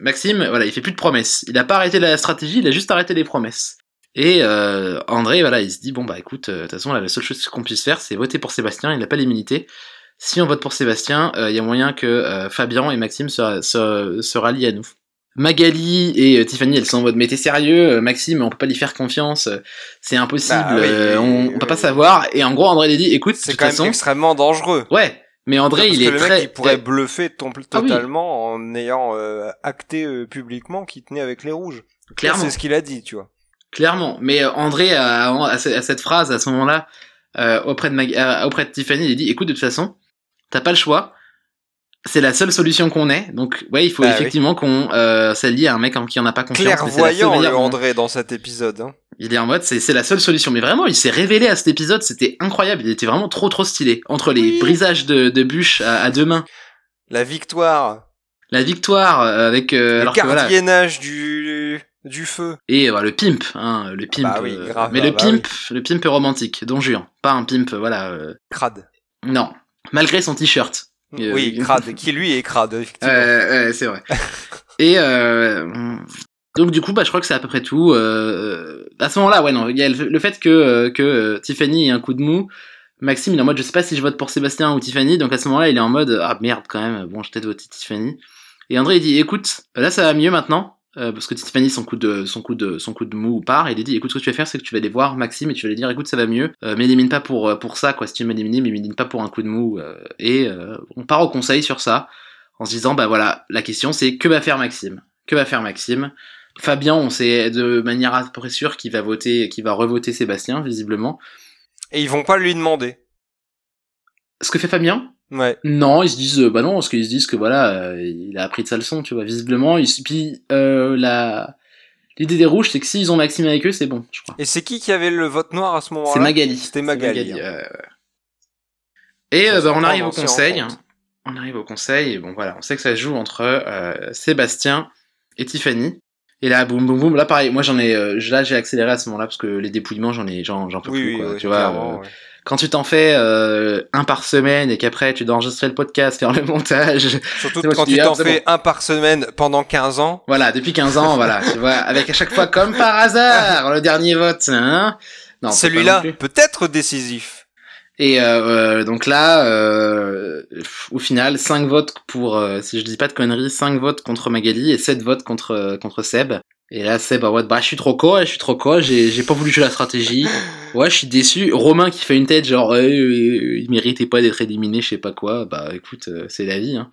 Maxime, voilà, il fait plus de promesses. Il a pas arrêté la stratégie, il a juste arrêté les promesses. Et euh, André, voilà, il se dit bon bah écoute, euh, de toute façon là, la seule chose qu'on puisse faire, c'est voter pour Sébastien. Il n'a pas l'immunité. Si on vote pour Sébastien, euh, il y a moyen que euh, Fabian et Maxime se, se, se rallient à nous. Magali et Tiffany, elles sont en mode mais t'es sérieux, Maxime, on peut pas lui faire confiance, c'est impossible, Bah oui, euh, on, on peut pas oui. savoir. Et en gros, André lui dit écoute, C'est quand même façon, extrêmement dangereux. ouais, mais André Parce il que est le très, il pourrait bluffer Ah oui. totalement en ayant euh, acté euh, publiquement qu'il tenait avec les rouges. clairement. C'est ce qu'il a dit, tu vois. Clairement, mais euh, André à ce- à cette phrase à ce moment-là euh, auprès de Mag- euh, auprès de Tiffany, il dit écoute de toute façon, t'as pas le choix, c'est la seule solution qu'on ait, donc ouais il faut Bah oui. effectivement qu'on euh, s'allie à un mec en qui on n'a pas confiance. Clairvoyant, le André, dans cet épisode. Hein. Il est en mode c'est c'est la seule solution, mais vraiment il s'est révélé à cet épisode, c'était incroyable, il était vraiment trop trop stylé entre les Oui. brisages de, de bûches à, à deux mains, La victoire, la victoire euh, avec euh, le alors que voilà du, du feu. Et euh, le pimp, hein, le pimp. Bah oui, euh, grave, mais bah le bah pimp, le pimp romantique, Don Juan, pas un pimp, voilà. euh, Crade. non, malgré son t-shirt. Oui, crade, qui lui est crade, effectivement. C'est vrai. [LAUGHS] Et donc du coup, bah, je crois que c'est à peu près tout. Euh, à ce moment-là, ouais, non, il y a le, le fait que euh, que euh, Tiffany ait un coup de mou. Maxime, il est en mode, je sais pas si je vote pour Sébastien ou Tiffany, donc à ce moment-là, il est en mode, ah merde quand même, bon, je peut-être voter Tiffany. Et André, il dit, écoute, là ça va mieux maintenant, euh, parce que Tiffany, son coup de, son coup de, son coup de mou part, et il dit, écoute, ce que tu vas faire, c'est que tu vas aller voir Maxime et tu vas lui dire, écoute, ça va mieux, euh, m'élimine pas pour, pour ça, quoi, si tu veux m'éliminer, m'élimine pas pour un coup de mou, euh, et euh, on part au conseil sur ça, en se disant, bah voilà, la question c'est, que va faire Maxime? Que va faire Maxime? Fabien, on sait de manière à peu près sûre qu'il va voter, qu'il va revoter Sébastien, visiblement. Et ils vont pas lui demander. Ce que fait Fabien Ouais. Non, ils se disent, euh, bah non, parce qu'ils se disent que voilà, euh, il a appris de sa leçon, tu vois, visiblement. Ils, puis euh, la l'idée des rouges, c'est que s'ils ont Maxime avec eux, c'est bon, je crois. Et c'est qui qui avait le vote noir à ce moment-là? C'est Magali. C'était Magali. hein. euh. Et euh, bah, on arrive au conseil. On arrive au conseil, et bon voilà, on sait que ça se joue entre euh, Sébastien et Tiffany. Et là, boum boum boum, là pareil, moi j'en ai, euh, là j'ai accéléré à ce moment-là parce que les dépouillements, j'en ai, j'en, j'en peux Oui, plus quoi, oui, tu vois. euh, ouais. Quand tu t'en fais euh, un par semaine et qu'après tu dois enregistrer le podcast, faire le montage, Surtout quand tu t'en ah, fais un par semaine pendant 15 ans. voilà, depuis 15 ans, voilà, tu vois, avec à chaque fois comme par hasard le dernier vote, hein. Pas Celui-là peut être décisif. Et euh, euh, donc là, euh, au final, 5 votes pour, euh, si je dis pas de conneries, 5 votes contre Magali et 7 votes contre, contre Seb. Et là, Seb, ah ouais, bah, je suis trop con, je suis trop con, j'ai, j'ai pas voulu jouer la stratégie. [LAUGHS] Ouais, je suis déçu. Romain qui fait une tête genre, euh, euh, il méritait pas d'être éliminé, je sais pas quoi. Bah, écoute, euh, c'est la vie, hein.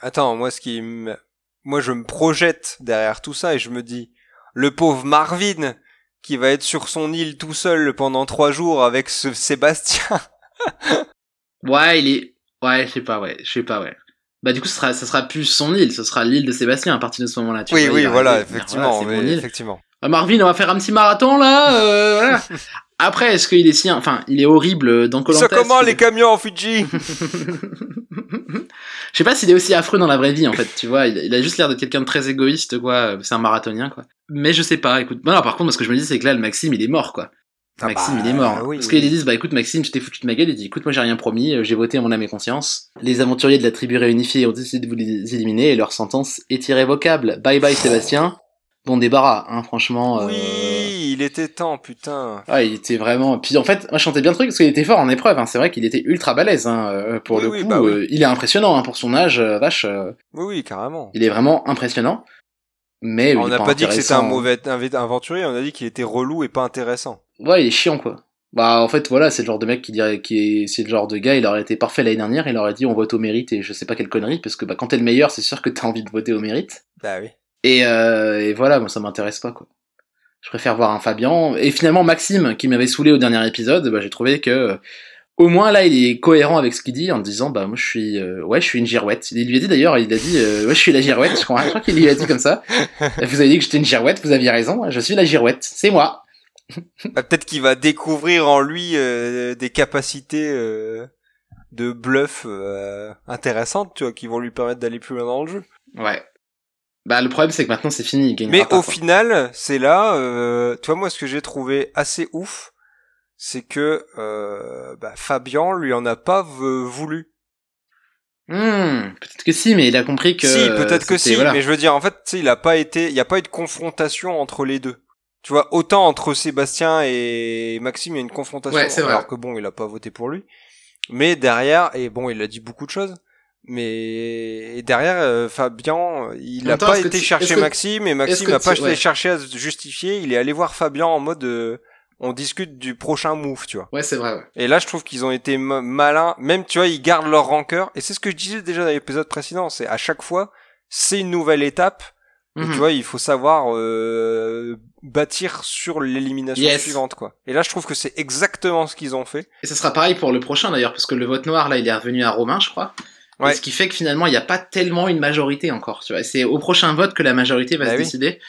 Attends, moi ce qui me... moi je me projette derrière tout ça et je me dis le pauvre Marvin qui va être sur son île tout seul pendant trois jours avec ce Sébastien. [LAUGHS] Ouais, il est, ouais, je sais pas, ouais, je sais pas, ouais. Bah, du coup, ce sera, ça sera plus son île, ce sera l'île de Sébastien à partir de ce moment-là. tu oui, vois, oui, voilà, arriver, effectivement, voilà, oui, île. effectivement. Euh, Marvin, on va faire un petit marathon là. euh, [LAUGHS] voilà. Après, est-ce qu'il est si, enfin, il est horrible dans Ça Colanta. comment les camions en Fidji [LAUGHS] Je sais pas s'il est aussi affreux dans la vraie vie, en fait, tu vois. Il, il a juste l'air d'être quelqu'un de très égoïste, quoi. C'est un marathonien, quoi. Mais je sais pas, écoute. Non, par contre, ce que je me dis, c'est que là, le Maxime, il est mort, quoi. Ah Maxime, bah, il est mort. hein. oui, Parce oui. qu'ils disent, bah écoute, Maxime, tu t'es foutu de ma gueule. Il dit, écoute, moi, j'ai rien promis. euh, J'ai voté à mon âme et conscience. Les aventuriers de la tribu réunifiée ont décidé de vous les éliminer et leur sentence est irrévocable. Bye bye, Sébastien. Bon débarras, hein, franchement. euh, Oui, il était temps, putain. Ouais, il était vraiment. Puis en fait, moi je chantais bien le truc parce qu'il était fort en épreuve. Hein. C'est vrai qu'il était ultra balèze. Hein. euh, Pour Oui, le oui, coup, bah oui. euh, il est impressionnant hein, pour son âge. euh, vache, euh, Oui, oui, carrément. il est vraiment impressionnant. Mais on n'a pas dit que c'était un intéressant. mauvais aventurier, on a dit qu'il était relou et pas intéressant. Ouais, il est chiant quoi. Bah en fait voilà, c'est le genre de mec qui dirait qui est c'est le genre de gars, il aurait été parfait l'année dernière, il aurait dit on vote au mérite et je sais pas quelle connerie parce que bah quand t'es le meilleur, c'est sûr que t'as envie de voter au mérite. Bah oui. Et, euh, et voilà, moi ça m'intéresse pas quoi. Je préfère voir un Fabian. Et finalement Maxime, qui m'avait saoulé au dernier épisode, bah, j'ai trouvé que au moins là il est cohérent avec ce qu'il dit en disant bah moi je suis euh, ouais je suis une girouette. Il lui a dit d'ailleurs, il a dit euh, ouais je suis la girouette. Je crois, je crois qu'il lui a dit comme ça. Vous avez dit que j'étais une girouette, vous aviez raison. Je suis la girouette, c'est moi. [LAUGHS] Bah, Peut-être qu'il va découvrir en lui euh, des capacités euh, de bluff euh, intéressantes, tu vois, qui vont lui permettre d'aller plus loin dans le jeu. Ouais. Bah le problème c'est que maintenant c'est fini. Il Mais pas, au quoi. final, c'est là, euh, tu vois, moi, ce que j'ai trouvé assez ouf, c'est que euh, bah, Fabian lui en a pas voulu. Hmm, peut-être que si, mais il a compris que. si, peut-être que si, voilà. mais je veux dire, en fait, il a pas été, il y a pas eu de confrontation entre les deux. Tu vois, autant entre Sébastien et Maxime, il y a une confrontation, Ouais, c'est vrai. alors que bon, il a pas voté pour lui. Mais derrière, et bon, il a dit beaucoup de choses. Mais et derrière, euh, Fabien, il En a même temps, pas été tu- chercher que- Maxime et Maxime n'a pas ouais. cherché à se justifier. Il est allé voir Fabien en mode, euh, on discute du prochain move, tu vois. Ouais, c'est vrai, ouais. Et là, je trouve qu'ils ont été ma- malins. Même, tu vois, ils gardent leur rancœur. Et c'est ce que je disais déjà dans l'épisode précédent. C'est à chaque fois, c'est une nouvelle étape. Mhm. tu vois, il faut savoir euh, bâtir sur l'élimination Yes. suivante, quoi. Et là, je trouve que c'est exactement ce qu'ils ont fait. Et ça sera pareil pour le prochain d'ailleurs, parce que le vote noir là, il est revenu à Romain, je crois. Et Ouais. ce qui fait que finalement, il n'y a pas tellement une majorité encore. Tu vois, c'est au prochain vote que la majorité va Bah se oui. décider.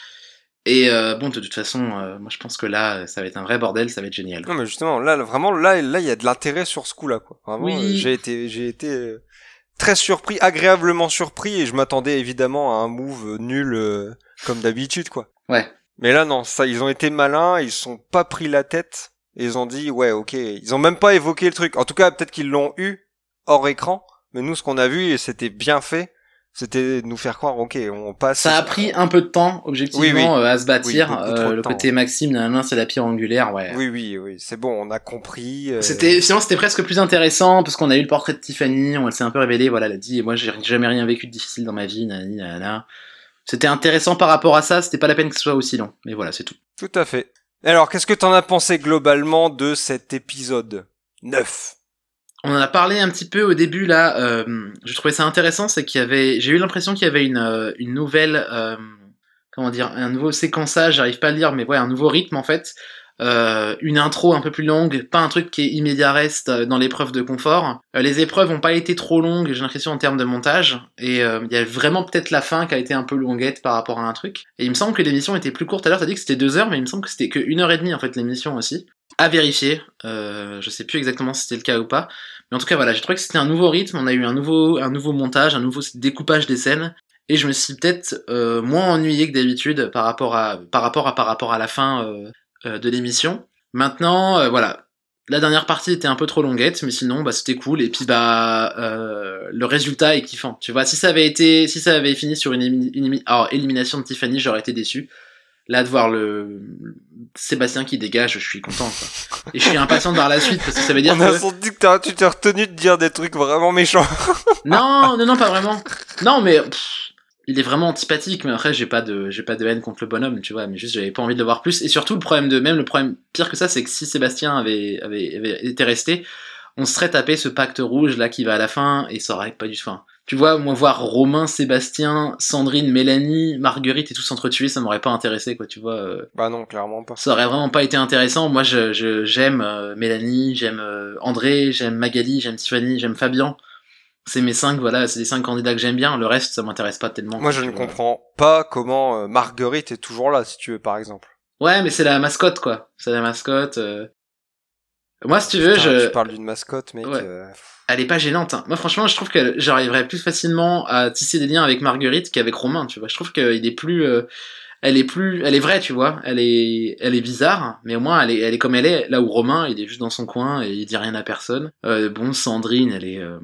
Et euh, bon, de toute façon, euh, moi je pense que là, ça va être un vrai bordel, ça va être génial. Non, mais justement, là, vraiment, là, là, il y a de l'intérêt sur ce coup-là, quoi. Vraiment, Oui. euh, j'ai été, j'ai été euh, très surpris, agréablement surpris, et je m'attendais évidemment à un move nul euh, comme d'habitude, quoi. Ouais. Mais là, non, ça, ils ont été malins, ils se sont pas pris la tête, et ils ont dit, ouais, ok, ils ont même pas évoqué le truc. En tout cas, peut-être qu'ils l'ont eu hors écran, mais nous, ce qu'on a vu, c'était bien fait, c'était de nous faire croire, ok, on passe. Ça a pris un peu de temps, objectivement, Oui, oui. euh, à se bâtir. Oui, beaucoup trop Euh, le temps. côté Maxime, nan, c'est la pierre angulaire, ouais. Oui, oui, oui, c'est bon, on a compris. euh, C'était, finalement, c'était presque plus intéressant parce qu'on a eu le portrait de Tiffany, on s'est un peu révélée, voilà, elle a dit, moi, j'ai jamais rien vécu de difficile dans ma vie, nanani, nanana. C'était intéressant par rapport à ça, c'était pas la peine que ce soit aussi long. Mais voilà, c'est tout. Tout à fait. Alors, qu'est-ce que t'en as pensé globalement de cet épisode 9 On en a parlé un petit peu au début là. Euh, je trouvais ça intéressant, c'est qu'il y avait, j'ai eu l'impression qu'il y avait une, euh, nouvelle, euh, comment dire, un nouveau séquençage. J'arrive pas à le dire, mais ouais, un nouveau rythme en fait. Euh, une intro un peu plus longue, pas un truc qui est immédiat reste dans l'épreuve de confort. Les épreuves ont pas été trop longues, j'ai l'impression en termes de montage, et il y a vraiment peut-être la fin qui a été un peu longuette par rapport à un truc. Et il me semble que l'émission était plus courte. Alors t'as dit que c'était deux heures, mais il me semble que c'était que une heure et demie en fait l'émission aussi. À vérifier. Euh, je sais plus exactement si c'était le cas ou pas. Mais en tout cas, voilà, j'ai trouvé que c'était un nouveau rythme, on a eu un nouveau, un nouveau montage, un nouveau découpage des scènes, et je me suis peut-être euh, moins ennuyé que d'habitude par rapport à, par rapport à, par rapport à la fin euh, euh, de l'émission. Maintenant, voilà, la dernière partie était un peu trop longuette, mais sinon, bah, c'était cool, et puis bah, le résultat est kiffant. Tu vois, si ça avait été, si ça avait fini sur une, élimination de Tiffany, j'aurais été déçu. Là, de voir le Sébastien qui dégage, je suis content. Quoi. Et je suis impatient de voir la suite parce que ça veut dire On a senti que t'as- tu t'es retenu de dire des trucs vraiment méchants. [LAUGHS] non, non, non, pas vraiment. Non, mais pff, il est vraiment antipathique. Mais après, j'ai pas de, j'ai pas de haine contre le bonhomme, tu vois. Mais juste, j'avais pas envie de le voir plus. Et surtout, le problème de, même le problème pire que ça, c'est que si Sébastien avait, avait, avait été resté, on serait tapé ce pacte rouge là qui va à la fin et ça aurait pas du fin. Tu vois, moi voir Romain, Sébastien, Sandrine, Mélanie, Marguerite et tous s'entretuer, ça m'aurait pas intéressé, quoi. Tu vois. euh, Bah non, clairement pas. ça aurait vraiment pas été intéressant. Moi, je, je- j'aime euh, Mélanie, j'aime euh, André, j'aime Magali, j'aime Tiffany, j'aime Fabien. C'est mes cinq, voilà, c'est les cinq candidats que j'aime bien. Le reste, ça m'intéresse pas tellement. Moi, je ne comprends pas comment Marguerite est toujours là, si tu veux, par exemple. Ouais, mais c'est la mascotte, quoi. C'est la mascotte. euh. Moi, si tu veux, Putain, je... Tu parles d'une mascotte, mec. Ouais. euh, elle est pas gênante. hein. Moi, franchement, je trouve que j'arriverais plus facilement à tisser des liens avec Marguerite qu'avec Romain, tu vois. Je trouve qu'il est plus, euh, elle est plus, elle est vraie, tu vois. Elle est, elle est bizarre, mais au moins, elle est, elle est comme elle est. Là où Romain, il est juste dans son coin et il dit rien à personne. Euh, bon, Sandrine, elle est, euh,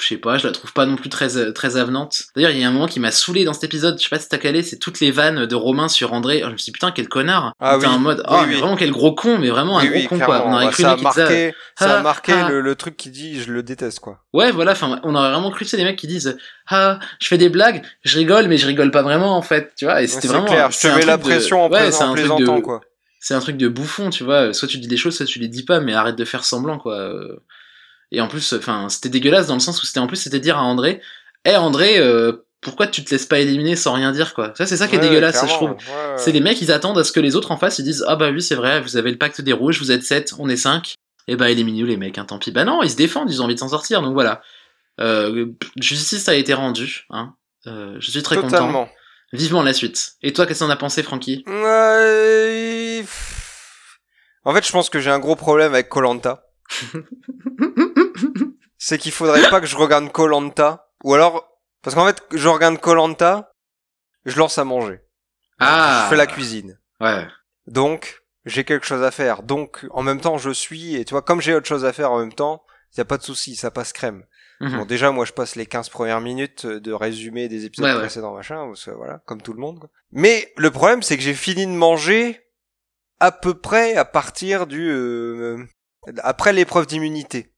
je sais pas, je la trouve pas non plus très, très avenante. D'ailleurs, il y a un moment qui m'a saoulé dans cet épisode, je sais pas si t'as calé, c'est toutes les vannes de Romain sur André. Oh, je me suis dit, putain, quel connard. Ah T'es oui. en mode, Oui, oh, mais oui. vraiment, quel gros con, mais vraiment un gros con, quoi. On aurait Bah, cru ça a marqué, ça a Ah, marqué ah. le, le truc qui dit je le déteste, quoi. Ouais, voilà, enfin, on aurait vraiment cru que c'est des mecs qui disent Ah, je fais des blagues, je rigole, mais je rigole pas vraiment en fait, tu vois. Et c'était c'est vraiment. clair, je te mets la de- pression en, ouais, en plaisantant, de- quoi. C'est un truc de bouffon, tu vois. Soit tu dis des choses, soit tu les dis pas, mais arrête de faire semblant, quoi. Et en plus, enfin, c'était dégueulasse dans le sens où c'était en plus, c'était dire à André Hé André, euh, pourquoi tu te laisses pas éliminer sans rien dire, quoi? Ça, c'est ça qui est Ouais, dégueulasse, je trouve. ouais. C'est les mecs, ils attendent à ce que les autres en face, ils disent Ah bah oui, c'est vrai, vous avez le pacte des rouges, vous êtes 7, on est 5. Et bah éliminez-nous les mecs, hein, tant pis. Bah non, ils se défendent, ils ont envie de s'en sortir, donc voilà. Euh, justice a été rendue, hein. Euh, je suis très content. Vivement la suite. Et toi, qu'est-ce que t'en as pensé, Francky? En fait, je pense que j'ai un gros problème avec Colanta. [LAUGHS] C'est qu'il faudrait pas que je regarde Colanta. Ou alors, parce qu'en fait, je regarde Colanta, je lance à manger. Ah Je fais la cuisine. Ouais. Donc, j'ai quelque chose à faire. Donc, en même temps, je suis, et tu vois, comme j'ai autre chose à faire en même temps, y a pas de souci, ça passe crème. Mhm. Bon, déjà, moi, je passe les 15 premières minutes de résumé des épisodes Ouais, ouais. précédents, machin, parce que, voilà, comme tout le monde. quoi. Mais le problème, c'est que j'ai fini de manger à peu près à partir du euh, après l'épreuve d'immunité.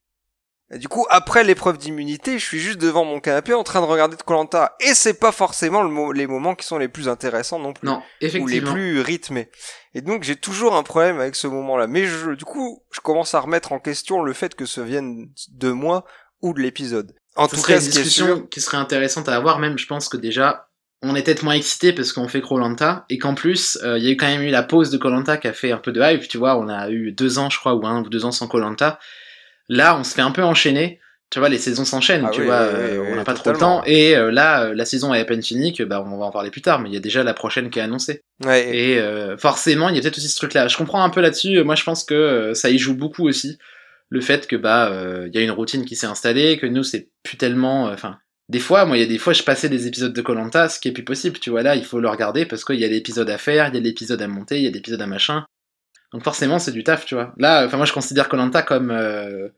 Et Du coup, après l'épreuve d'immunité, je suis juste devant mon canapé en train de regarder de Colanta, et c'est pas forcément le mo- les moments qui sont les plus intéressants non plus Non, ou les effectivement. plus rythmés. Et donc j'ai toujours un problème avec ce moment-là. Mais je, du coup, je commence à remettre en question le fait que ce vienne de moi ou de l'épisode. En Ce tout serait cas, une qui discussion sûr, qui serait intéressante à avoir, même je pense que déjà, on est peut-être moins excité parce qu'on fait Colanta, et qu'en plus, euh, il y a eu quand même eu la pause de Colanta qui a fait un peu de hype, tu vois, on a eu deux ans, je crois, ou un ou deux ans sans Colanta. Là, on se fait un peu enchaîner. Tu vois, les saisons s'enchaînent, Ah tu oui, vois, oui, euh, oui, on n'a pas trop le temps. Et euh, là, euh, la saison est à peine finie, que bah on va en parler plus tard, mais il y a déjà la prochaine qui est annoncée. ouais, et- Et euh, forcément, il y a peut-être aussi ce truc-là. Je comprends un peu là-dessus. Moi, je pense que ça y joue beaucoup aussi. Le fait que bah euh, il y a une routine qui s'est installée, que nous c'est plus tellement. euh, Enfin, des fois, moi, il y a des fois, je passais des épisodes de Colanta, ce qui est plus possible. Tu vois là, il faut le regarder parce qu'il y a l'épisode à faire, il y a l'épisode à monter, il y a l'épisode à machin. Donc forcément, c'est du taf, tu vois. Là, enfin moi, je considère Colanta comme euh,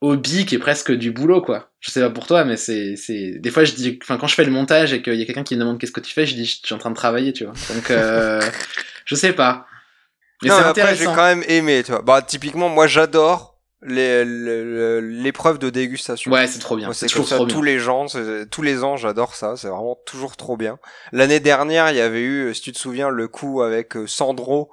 hobby qui est presque du boulot, quoi. Je sais pas pour toi, mais c'est, c'est, des fois, je dis, enfin, quand je fais le montage et qu'il y a quelqu'un qui me demande qu'est-ce que tu fais, je dis, je suis en train de travailler, tu vois. Donc, euh, [LAUGHS] je sais pas. Mais non, c'est mais après, j'ai quand même aimé, tu vois. Bah, typiquement, moi, j'adore les- le- le- l'épreuve de dégustation. Ouais, c'est trop bien. Moi, C'est c'est toujours ça trop tous bien. les gens, tous les ans, j'adore ça. C'est vraiment toujours trop bien. L'année dernière, il y avait eu, si tu te souviens, le coup avec euh, Sandro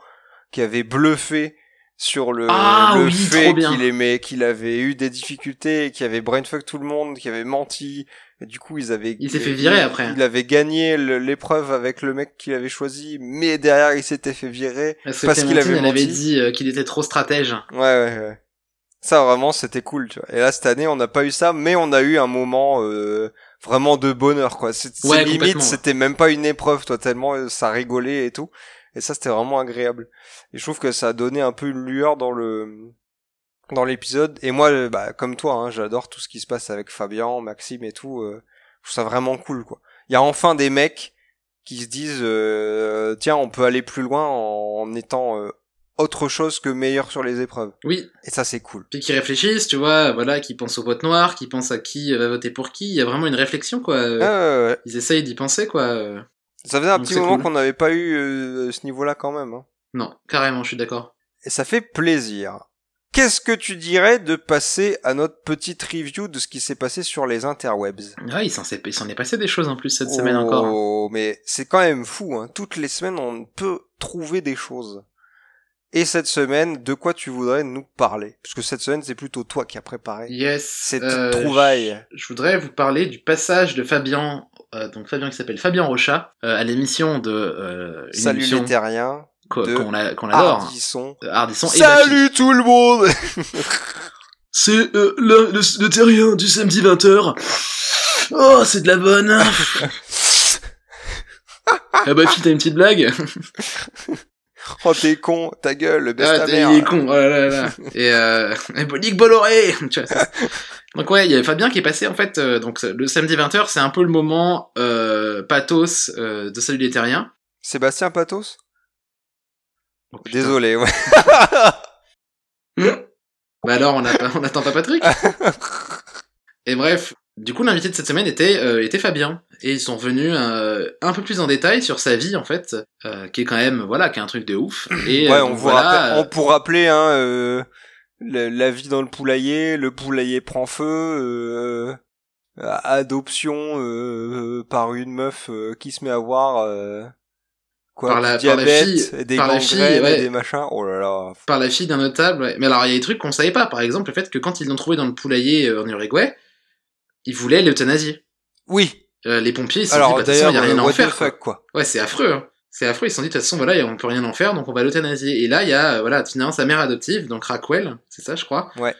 qui avait bluffé sur le, Ah le oui, fait qu'il aimait, qu'il avait eu des difficultés, qu'il avait brainfuck tout le monde, qu'il avait menti. Et du coup, ils avaient. Il s'est fait virer après. Il avait gagné l'épreuve avec le mec qu'il avait choisi, mais derrière, il s'était fait virer. Parce qu'il avait elle avait menti. dit euh, qu'il était trop stratège. Ouais, ouais, ouais. Ça vraiment c'était cool, tu vois. Et là cette année on n'a pas eu ça, mais on a eu un moment euh, vraiment de bonheur, quoi. C'est Ouais, limite, c'était même pas une épreuve, toi, tellement euh, ça rigolait et tout. Et ça c'était vraiment agréable. Et je trouve que ça a donné un peu une lueur dans le dans l'épisode. Et moi, bah comme toi, hein, j'adore tout ce qui se passe avec Fabien, Maxime et tout. euh, je trouve ça vraiment cool, quoi. Il y a enfin des mecs qui se disent euh, tiens, on peut aller plus loin en étant euh, autre chose que meilleur sur les épreuves. Oui. Et ça, c'est cool. Puis qui réfléchissent, tu vois, voilà, qui pensent au vote noir, qui pensent à qui va voter pour qui. Il y a vraiment une réflexion, quoi. Euh, ouais, ouais. Ils essayent d'y penser, quoi. Ça faisait un Donc petit moment cool. qu'on n'avait pas eu euh, ce niveau-là quand même. hein. Non, carrément, je suis d'accord. Et ça fait plaisir. Qu'est-ce que tu dirais de passer à notre petite review de ce qui s'est passé sur les interwebs? Ouais, il s'en s'est- il s'en est passé des choses en plus cette semaine encore. hein. Oh, mais c'est quand même fou. Hein. Toutes les semaines, on peut trouver des choses. Et cette semaine, de quoi tu voudrais nous parler? Parce que cette semaine, c'est plutôt toi qui as préparé Yes. cette euh, trouvaille. Je, je voudrais vous parler du passage de Fabien, euh, donc Fabien qui s'appelle Fabien Rocha, euh, à l'émission de euh, une Salut émission les terriens. qu'on a- qu'on adore, hein, Ardisson. euh, Ardisson. Salut tout le monde [LAUGHS] C'est euh, le, le, le terrien du samedi 20h. Oh, c'est de la bonne. [LAUGHS] ah bah, t'as une petite blague [LAUGHS] Oh, t'es con, ta gueule, baisse Ah, ta t'es- mère. il est con, oh là là là. Et euh, et Nick Bolloré tu vois, c'est- Donc ouais, il y a Fabien qui est passé en fait, euh, donc le samedi 20h, c'est un peu le moment euh, pathos euh, de Salut les Terriens. Sébastien Patos Oh. Désolé, ouais. Bah alors, on attend, on attend pas Patrick [LAUGHS] Et bref, du coup, l'invité de cette semaine était, euh, était Fabien. Et ils sont venus euh, un peu plus en détail sur sa vie, en fait, euh, qui est quand même, voilà, qui est un truc de ouf. Et, ouais, on, voilà, rappelle- on pour rappeler, hein, euh, le- la vie dans le poulailler, le poulailler prend feu, euh, adoption euh, par une meuf euh, qui se met à voir euh, quoi, Par la- du par la diabète, fille- des par la fille, ouais. des machins. Oh là là. par la fille d'un notable. ouais. Mais alors, il y a des trucs qu'on savait pas. Par exemple, le fait que quand ils l'ont trouvé dans le poulailler euh, en Uruguay, ils voulaient l'euthanasier. Oui. Euh, les pompiers, ils se Alors bah, d'ailleurs, il y a rien euh, à en faire. quoi. quoi. Ouais, c'est affreux. hein. C'est affreux. Ils se sont dit, de toute façon, voilà, on peut rien en faire, donc on va l'euthanasier. Et là, il y a, voilà, finalement, sa mère adoptive, donc Raquel, c'est ça, je crois. Ouais.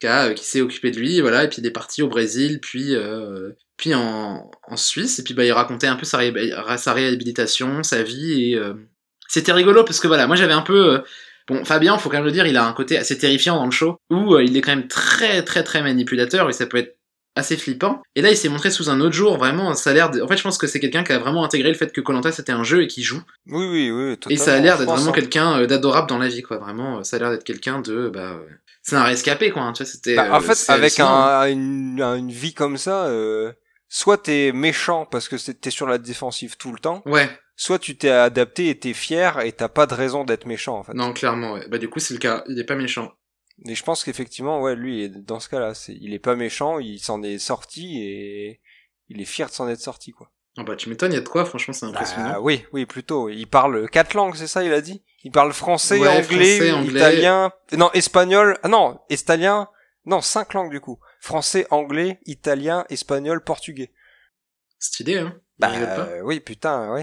Qui, a, euh, qui s'est occupé de lui, voilà, et puis il est parti au Brésil, puis, euh, puis en, en Suisse, et puis bah, il racontait un peu sa, ré- sa réhabilitation, sa vie, et euh, c'était rigolo parce que voilà, moi j'avais un peu. euh, Bon, Fabien, faut quand même le dire, il a un côté assez terrifiant dans le show, où euh, il est quand même très très très manipulateur, et ça peut être assez flippant. Et là, il s'est montré sous un autre jour, vraiment, ça a l'air de... En fait, je pense que c'est quelqu'un qui a vraiment intégré le fait que Colanta c'était un jeu et qui joue. Oui, oui, oui. Et ça a l'air d'être vraiment hein. quelqu'un euh, d'adorable dans la vie, quoi. Vraiment, euh, ça a l'air d'être quelqu'un de... Bah, euh, c'est un rescapé, quoi. hein, tu vois, c'était... Bah, en euh, fait, avec un, une, un- une vie comme ça, euh, soit t'es méchant parce que t'es sur la défensive tout le temps, Ouais, soit tu t'es adapté et t'es fier et t'as pas de raison d'être méchant en fait. non, clairement, ouais. Bah, du coup, c'est le cas. Il est pas méchant. Et je pense qu'effectivement, ouais, lui, dans ce cas-là, c'est, il est pas méchant, il s'en est sorti et il est fier de s'en être sorti, quoi. Ah bah, tu m'étonnes, il y a de quoi, franchement, c'est impressionnant. Bah, oui, oui, plutôt. Il parle quatre langues, c'est ça, il a dit? Il parle français, Ouais, anglais, français, anglais. italien, non, espagnol, ah non, estalien, non, cinq langues du coup. Français, anglais, italien, espagnol, portugais. Stylé, hein Il Bah, pas. euh, oui, putain, oui.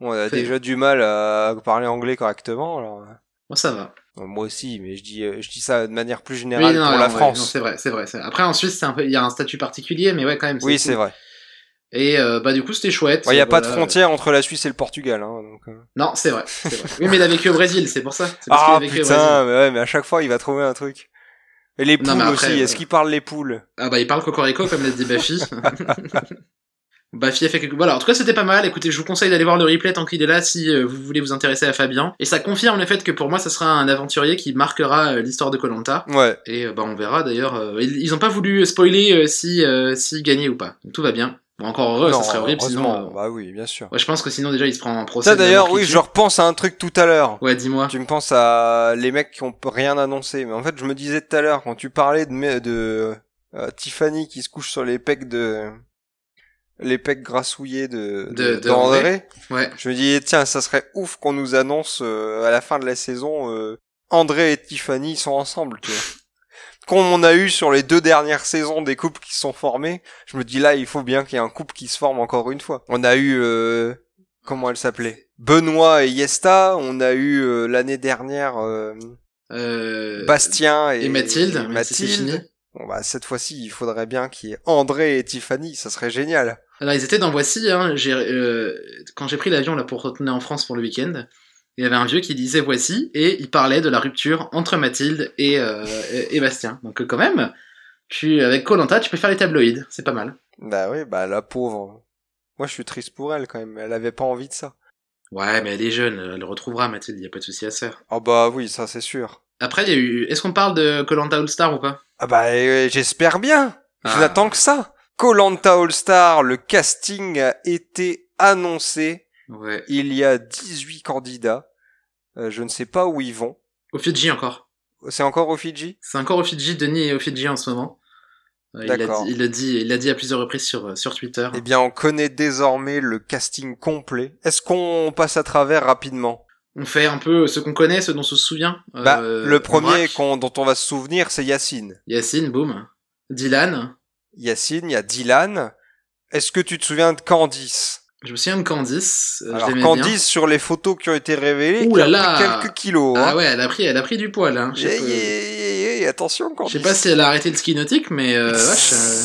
On a Fait- déjà du mal à parler anglais correctement, alors. euh, Moi, ça va. Moi aussi, mais je dis, euh, je dis ça de manière plus Oui, générale non, pour non, la ouais, France. c'est vrai, c'est vrai. Après, en Suisse, un peu, il y a un statut particulier, mais ouais, quand même. oui, cool. c'est vrai. Et euh, bah du coup, c'était chouette. Il n'y a pas de frontière entre la Suisse et le Portugal. Hein, donc, euh. Non, c'est vrai. Oui, mais il a vécu au Brésil, c'est pour ça. Ah a vécu au Brésil. putain, mais, ouais, mais à chaque fois il va trouver un truc. Et les poules Non, mais après, aussi, euh, est-ce qu'il parle les poules? Ah bah il parle cocorico comme l'a dit Bafi. [LAUGHS] Bafi a fait quelque... Voilà, en tout cas c'était pas mal. Écoutez, je vous conseille d'aller voir le replay tant qu'il est là si euh, vous voulez vous intéresser à Fabien. Et ça confirme le fait que pour moi, ça sera un aventurier qui marquera euh, l'histoire de Colanta. Ouais. Et euh, bah on verra d'ailleurs. ils, ont pas voulu spoiler si euh, si gagnait ou pas. Donc tout va bien. Bon, encore heureux, Non, ça serait horrible sinon. euh, Bah oui, bien sûr. Ouais, je pense que sinon déjà il se prend en procès. Ça d'ailleurs, oui, je repense à un truc tout à l'heure. Ouais, dis-moi. Tu me penses à les mecs qui ont rien annoncé. Mais en fait, je me disais tout à l'heure, quand tu parlais de, de euh, Tiffany qui se couche sur les pecs de... Les pecs grassouillés de, De- de, André. Ouais. je me dis, tiens, ça serait ouf qu'on nous annonce euh, à la fin de la saison, euh, André et Tiffany sont ensemble, tu vois. [LAUGHS] Comme on a eu sur les deux dernières saisons des couples qui sont formés, je me dis là, il faut bien qu'il y ait un couple qui se forme encore une fois. On a eu, euh, comment elle s'appelait? Benoît et Yesta, on a eu euh, l'année dernière euh, Euh, Bastien et, et Mathilde, et fini. Bon bah cette fois-ci, il faudrait bien qu'il y ait André et Tiffany, ça serait génial. Alors ils étaient dans Voici, hein, j'ai, euh, quand j'ai pris l'avion là pour retourner en France pour le week-end, il y avait un vieux qui disait Voici, et il parlait de la rupture entre Mathilde et, euh, et, Bastien. Donc quand même, tu, avec Colanta, tu peux faire les tabloïds, c'est pas mal. Bah oui, bah la pauvre. Moi je suis triste pour elle quand même, elle avait pas envie de ça. Ouais, mais elle est jeune, elle le retrouvera Mathilde, y a pas de souci à se faire. Ah bah oui, ça c'est sûr. Après, il y a eu, est-ce qu'on parle de Colanta All Star ou pas? Ah bah euh, j'espère bien. Je Ah. n'attends que ça. Colanta All Star, le casting a été annoncé. Ouais. Il y a 18 candidats. Euh, je ne sais pas où ils vont. Au Fidji encore. C'est encore au Fidji C'est encore au Fidji, Denis est au Fidji en ce moment. Euh, il l'a dit, il dit, il dit à plusieurs reprises sur, euh, sur Twitter. Eh bien, on connaît désormais le casting complet. Est-ce qu'on passe à travers rapidement? On fait un peu ce qu'on connaît, ce dont on se souvient. Bah, Euh, le en premier dont on va se souvenir, c'est Yacine. Yacine, boum. Dylan. Yacine, il y a Dylan. Est-ce que tu te souviens de Candice? Je me souviens de Candice. euh, je Alors Candice, sur les photos qui ont été révélées, Ouh qui a là pris là quelques kilos. bien. hein. Ah ouais, elle a pris, elle a pris du. Hein. Je hey, hey, attention je Candice. sais pas si elle a arrêté le ski nautique, mais euh, vache, euh,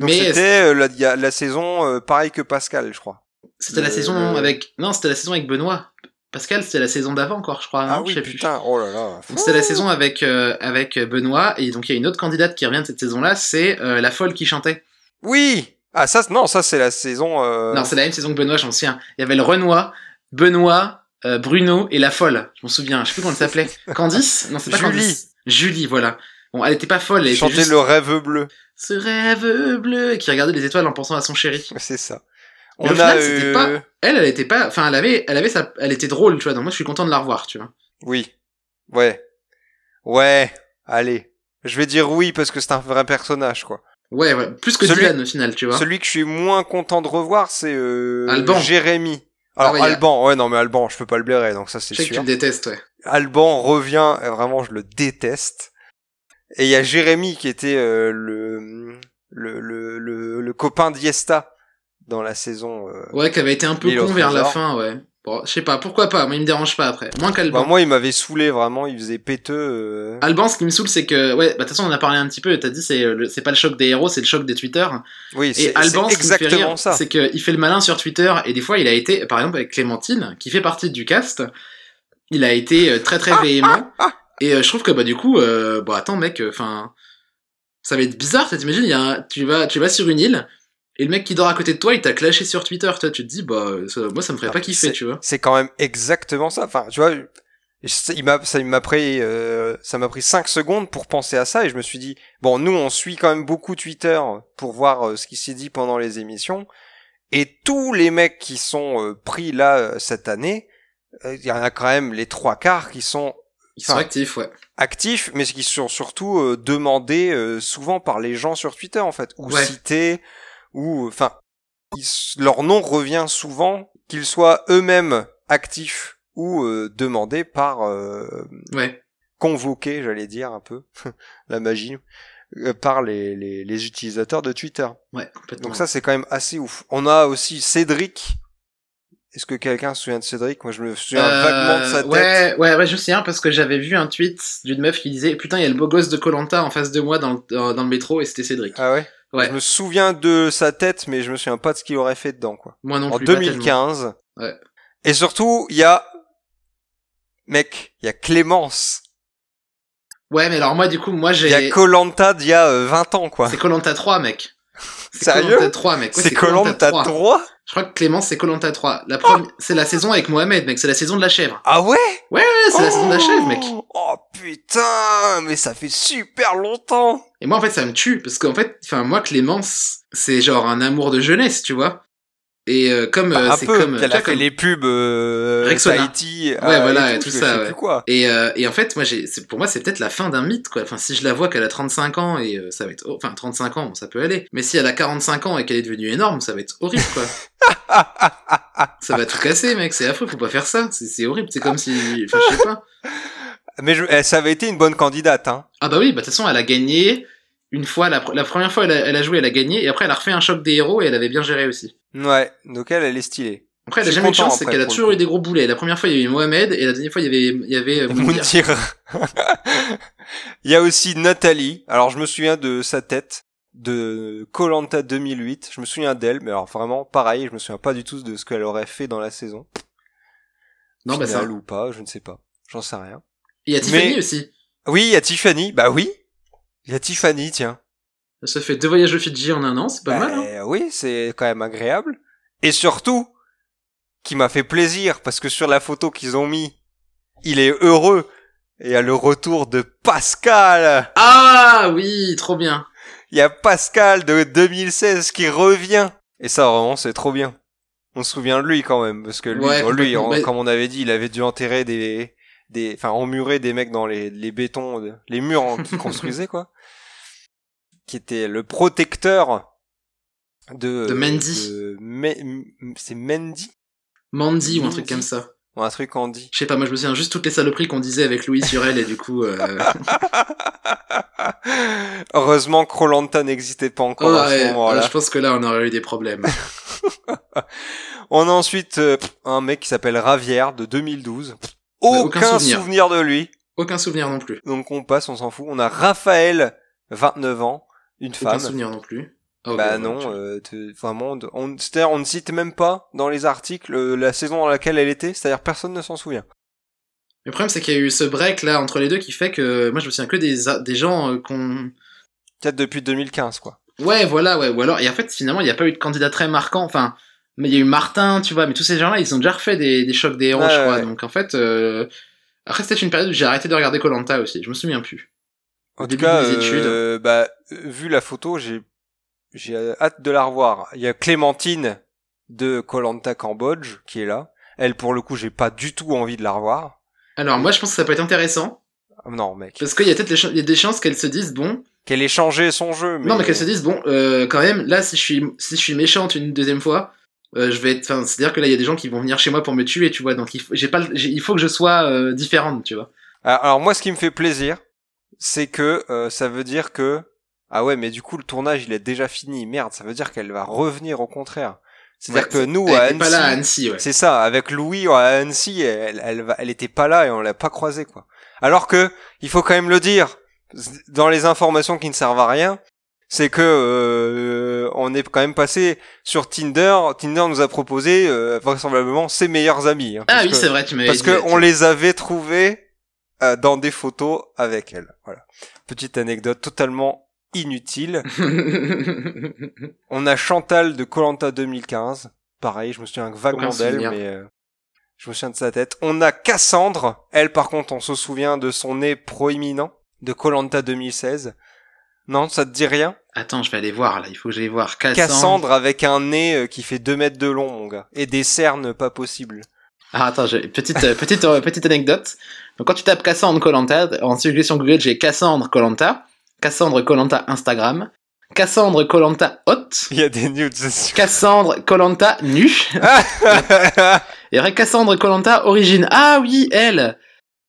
Donc c'était euh, la, la saison euh, pareil que Pascal, je crois. c'était la saison avec. Non, c'était la saison avec Benoît. Pascal, c'était la saison d'avant encore, je crois. Ah Je oui, plus. putain, oh là là. Donc c'était la saison avec euh, avec Benoît et donc il y a une autre candidate qui revient de cette saison-là, c'est euh, la folle qui chantait. Oui Ah, ça, non, ça, c'est la saison. euh, Non, c'est la même saison que Benoît, j'en souviens. Il y avait le Renoir, Benoît, Bruno et la folle. Je m'en souviens. Je sais plus comment elle s'appelait. [LAUGHS] Candice Non, c'est pas Julie. Candice. Julie, voilà. Bon, elle était pas folle, elle juste le rêve bleu. ce rêve bleu qui regardait les étoiles en pensant à son chéri. C'est ça. Mais On au final, a. c'était euh, pas- Elle, elle était pas, enfin, elle avait, elle avait sa, elle était drôle, tu vois. Donc moi, je suis content de la revoir, tu vois. Oui. Ouais. Ouais. Allez. Je vais dire oui parce que c'est un vrai personnage, quoi. Ouais, ouais. Plus que Celui- Dylan au final, tu vois. Celui que je suis moins content de revoir, c'est euh, Alban. Jérémy. Alors Ah ouais, y a- Alban, ouais non mais Alban, je peux pas le blairer, donc ça c'est Je sais que tu sûr. le détestes, ouais. Alban revient, euh, vraiment je le déteste. Et il y a Jérémy qui était euh, le, le, le, le, le copain d'Iesta dans la saison. euh, Ouais, qui avait été un peu con vers la fin, ouais. Bon, je sais pas, pourquoi pas. Moi, il me dérange pas après. Moins bah, qu'Alban. moi il m'avait saoulé vraiment, il faisait péteux. euh. Alban, ce qui me saoule, c'est que, ouais, bah, de toute façon, on en a parlé un petit peu. T'as dit, c'est, c'est pas le choc des héros, c'est le choc des Twitter. Oui, Et c'est Alban, c'est ce qui me fait exactement rire, ça. c'est qu'il fait le malin sur Twitter et des fois il a été, par exemple avec Clémentine, qui fait partie du cast, il a été euh, très très véhément. Et euh, je trouve que bah du coup, euh, bon attends mec, enfin, ça va être bizarre. T'imagines, il y a un- tu vas tu vas sur une île et le mec qui dort à côté de toi, il t'a clashé sur Twitter. Toi, tu te dis bah ça- moi ça me ferait Ah, pas kiffer, tu vois. C'est quand même exactement ça. Enfin, tu vois, il m'a, ça m'a pris, euh, ça m'a pris cinq secondes pour penser à ça et je me suis dit, bon, nous, on suit quand même beaucoup Twitter pour voir euh, ce qui s'est dit pendant les émissions et tous les mecs qui sont euh, pris là euh, cette année, il y en a quand même les trois quarts qui sont Ils sont Enfin, actifs, ouais. actifs, mais qui sont surtout euh, demandés euh, souvent par les gens sur Twitter en fait, ou Ouais. cités, ou enfin, leur nom revient souvent, qu'ils soient eux-mêmes actifs ou euh, demandés par euh, Ouais. convoqués, j'allais dire un peu, [LAUGHS] la magie, euh, par les, les, les utilisateurs de Twitter. Ouais, complètement. Donc ça c'est quand même assez ouf. On a aussi Cédric. Est-ce que quelqu'un se souvient de Cédric? Moi je me souviens Euh, vaguement de sa tête. Ouais, ouais, ouais, je me souviens parce que j'avais vu un tweet d'une meuf qui disait Putain, il y a le beau gosse de Colanta en face de moi dans le, dans, dans le métro et c'était Cédric. Ah ouais? Ouais. Je me souviens de sa tête, mais je me souviens pas de ce qu'il aurait fait dedans, quoi. Moi non en plus. tellement. 2015. Ouais. Et surtout, il y a, mec, il y a Clémence. Ouais, mais alors moi, du coup, moi Il y a j'ai. Colanta d'il y a euh, 20 ans, quoi. C'est Colanta 3, mec. [LAUGHS] C'est Sérieux Koh-Lanta 3, mec. Ouais, C'est Colanta 3. 3 Je crois que Clémence, c'est Colanta 3. La première, c'est la saison avec Mohamed, mec. C'est la saison de la chèvre. Ah ouais? Ouais, c'est la saison de la chèvre, mec. Oh putain, mais ça fait super longtemps. Et moi, en fait, ça me tue parce qu'en fait, enfin, moi, Clémence, c'est genre un amour de jeunesse, tu vois. Et euh, comme Bah, euh, c'est comme, elle a fait comme- les pubs euh. Tahiti, Ouais, euh, voilà, et et tout ça, ouais. quoi. Et, euh, et en fait, moi, j'ai, pour moi, c'est peut-être la fin d'un mythe, quoi. Enfin, si je la vois qu'elle a 35 ans et euh, ça va être, oh, enfin, 35 ans, bon, ça peut aller. Mais si elle a 45 ans et qu'elle est devenue énorme, ça va être horrible, quoi. [LAUGHS] ça va tout casser, mec. C'est affreux, faut pas faire ça. C'est, c'est horrible. C'est comme si, enfin, je sais pas. Mais je, eh, ça avait été une bonne candidate, hein. Ah bah oui, bah de toute façon, elle a gagné une fois, la, pr- la première fois, elle a, elle a joué, elle a gagné, et après, elle a refait un choc des héros et elle avait bien géré aussi. Ouais, donc elle, elle est stylée. Après, elle a jamais eu de chance, c'est qu'elle a toujours eu des gros boulets. La première fois, il y avait Mohamed, et la deuxième fois, il y avait, il y avait [LAUGHS] Moundir. [LAUGHS] Il y a aussi Nathalie. Alors je me souviens de sa tête de Colanta 2008. Je me souviens d'elle, mais alors vraiment pareil. Je me souviens pas du tout de ce qu'elle aurait fait dans la saison. Non, bah ça. Finale ou pas, je ne sais pas. J'en sais rien. Il y a Tiffany Mais- aussi. Oui, il y a Tiffany. Bah oui. Il y a Tiffany, tiens. Ça fait deux voyages au Fidji en un an, c'est pas Bah, mal, hein. Oui, c'est quand même agréable. Et surtout, qui m'a fait plaisir, parce que sur la photo qu'ils ont mis, il est heureux. Et à le retour de Pascal. Ah oui, trop bien. Il y a Pascal de 2016 qui revient. Et ça, vraiment, c'est trop bien. On se souvient de lui quand même, parce que lui, Ouais, bon, lui, complètement. en- Mais- comme on avait dit, il avait dû enterrer des, des, enfin, emmurer des mecs dans les, les bétons, les murs en- qu'il construisait, quoi. Qui était le protecteur de... De Mendy. de Me- M- c'est Mendy? Mandy ou un truc comme ça. Ou un truc dit. Je sais pas, moi je me souviens juste toutes les saloperies qu'on disait avec Louis sur elle et du coup. Euh... [LAUGHS] Heureusement que Rolanta n'existait pas encore oh, à ce ouais, moment-là. je pense que là on aurait eu des problèmes. [LAUGHS] On a ensuite euh, un mec qui s'appelle Ravière de 2012. Bah, aucun Aucun souvenir. souvenir. de lui. Aucun souvenir non plus. Donc on passe, on s'en fout. On a Raphaël, 29 ans, une Aucun femme. souvenir non plus. Oh, bah non, tu- euh, te- vraiment, on, on- c'est-à-dire on ne cite même pas dans les articles euh, la saison dans laquelle elle était, c'est-à-dire personne ne s'en souvient. Le problème, c'est qu'il y a eu ce break là entre les deux qui fait que moi je me souviens que des, des gens euh, qu'on. Peut-être depuis 2015 quoi. Ouais, voilà, ouais. Ou alors, et en fait, finalement, il n'y a pas eu de candidat très marquant. Enfin, mais il y a eu Martin, tu vois, mais tous ces gens-là, ils ont déjà refait des, des chocs des héros, Ouais, je crois. ouais. Donc en fait, euh... après, c'était une période où j'ai arrêté de regarder Colanta aussi. Je me souviens plus. En Au tout début cas, des études. euh, bah, vu la photo, j'ai j'ai hâte de la revoir. Il y a Clémentine de Colanta Cambodge qui est là. Elle, pour le coup, j'ai pas du tout envie de la revoir. Alors moi, je pense que ça peut être intéressant Ah, Non, mec. parce qu'il y a peut-être les ch- il y a des chances qu'elles se disent bon, Qu'elle ait changé son jeu. Mais... non, mais qu'elles se disent bon, euh, quand même, là, si je suis si je suis méchante une deuxième fois. euh, je vais être, enfin, c'est-à-dire que là, il y a des gens qui vont venir chez moi pour me tuer, tu vois. Donc, il faut, j'ai pas, il faut que je sois euh, différente, tu vois. Alors, alors, moi, ce qui me fait plaisir, c'est que euh, ça veut dire que ah ouais, mais du coup, le tournage, il est déjà fini. Merde, ça veut dire qu'elle va revenir au contraire. C'est-à-dire Ouais, que nous, Elle à là à Annecy, Annecy, ouais. C'est ça, avec Louis à Annecy, elle, elle, elle était pas là et on l'a pas croisée, quoi. Alors que, il faut quand même le dire, dans les informations qui ne servent à rien, c'est que euh, on est quand même passé sur Tinder. Tinder nous a proposé euh, vraisemblablement ses meilleurs amis. hein, Ah oui, c'est vrai, tu m'avais Parce dit. que tu- on les avait trouvés euh, dans des photos avec elle. Voilà. Petite anecdote totalement inutile. [LAUGHS] On a Chantal de Colanta 2015. Pareil, je me souviens vaguement d'elle, mais euh, je me souviens de sa tête. On a Cassandre. Elle, par contre, on se souvient de son nez proéminent de Colanta 2016. Non, ça te dit rien? Attends, je vais aller voir là. Il faut que j'aille voir. Cassandre. Cassandre avec un nez euh, qui fait 2 mètres de long, mon gars. Et des cernes pas possibles. Ah, attends, j'ai- petite, euh, petite, petite anecdote. Donc, quand tu tapes Cassandre Colanta, en suggestion Google, j'ai Cassandre Colanta, Cassandre Colanta Instagram, Cassandre Colanta Hot, Il y a des nudes. Cassandre Colanta nu, [LAUGHS] et après Cassandre Colanta Origine. Ah oui, elle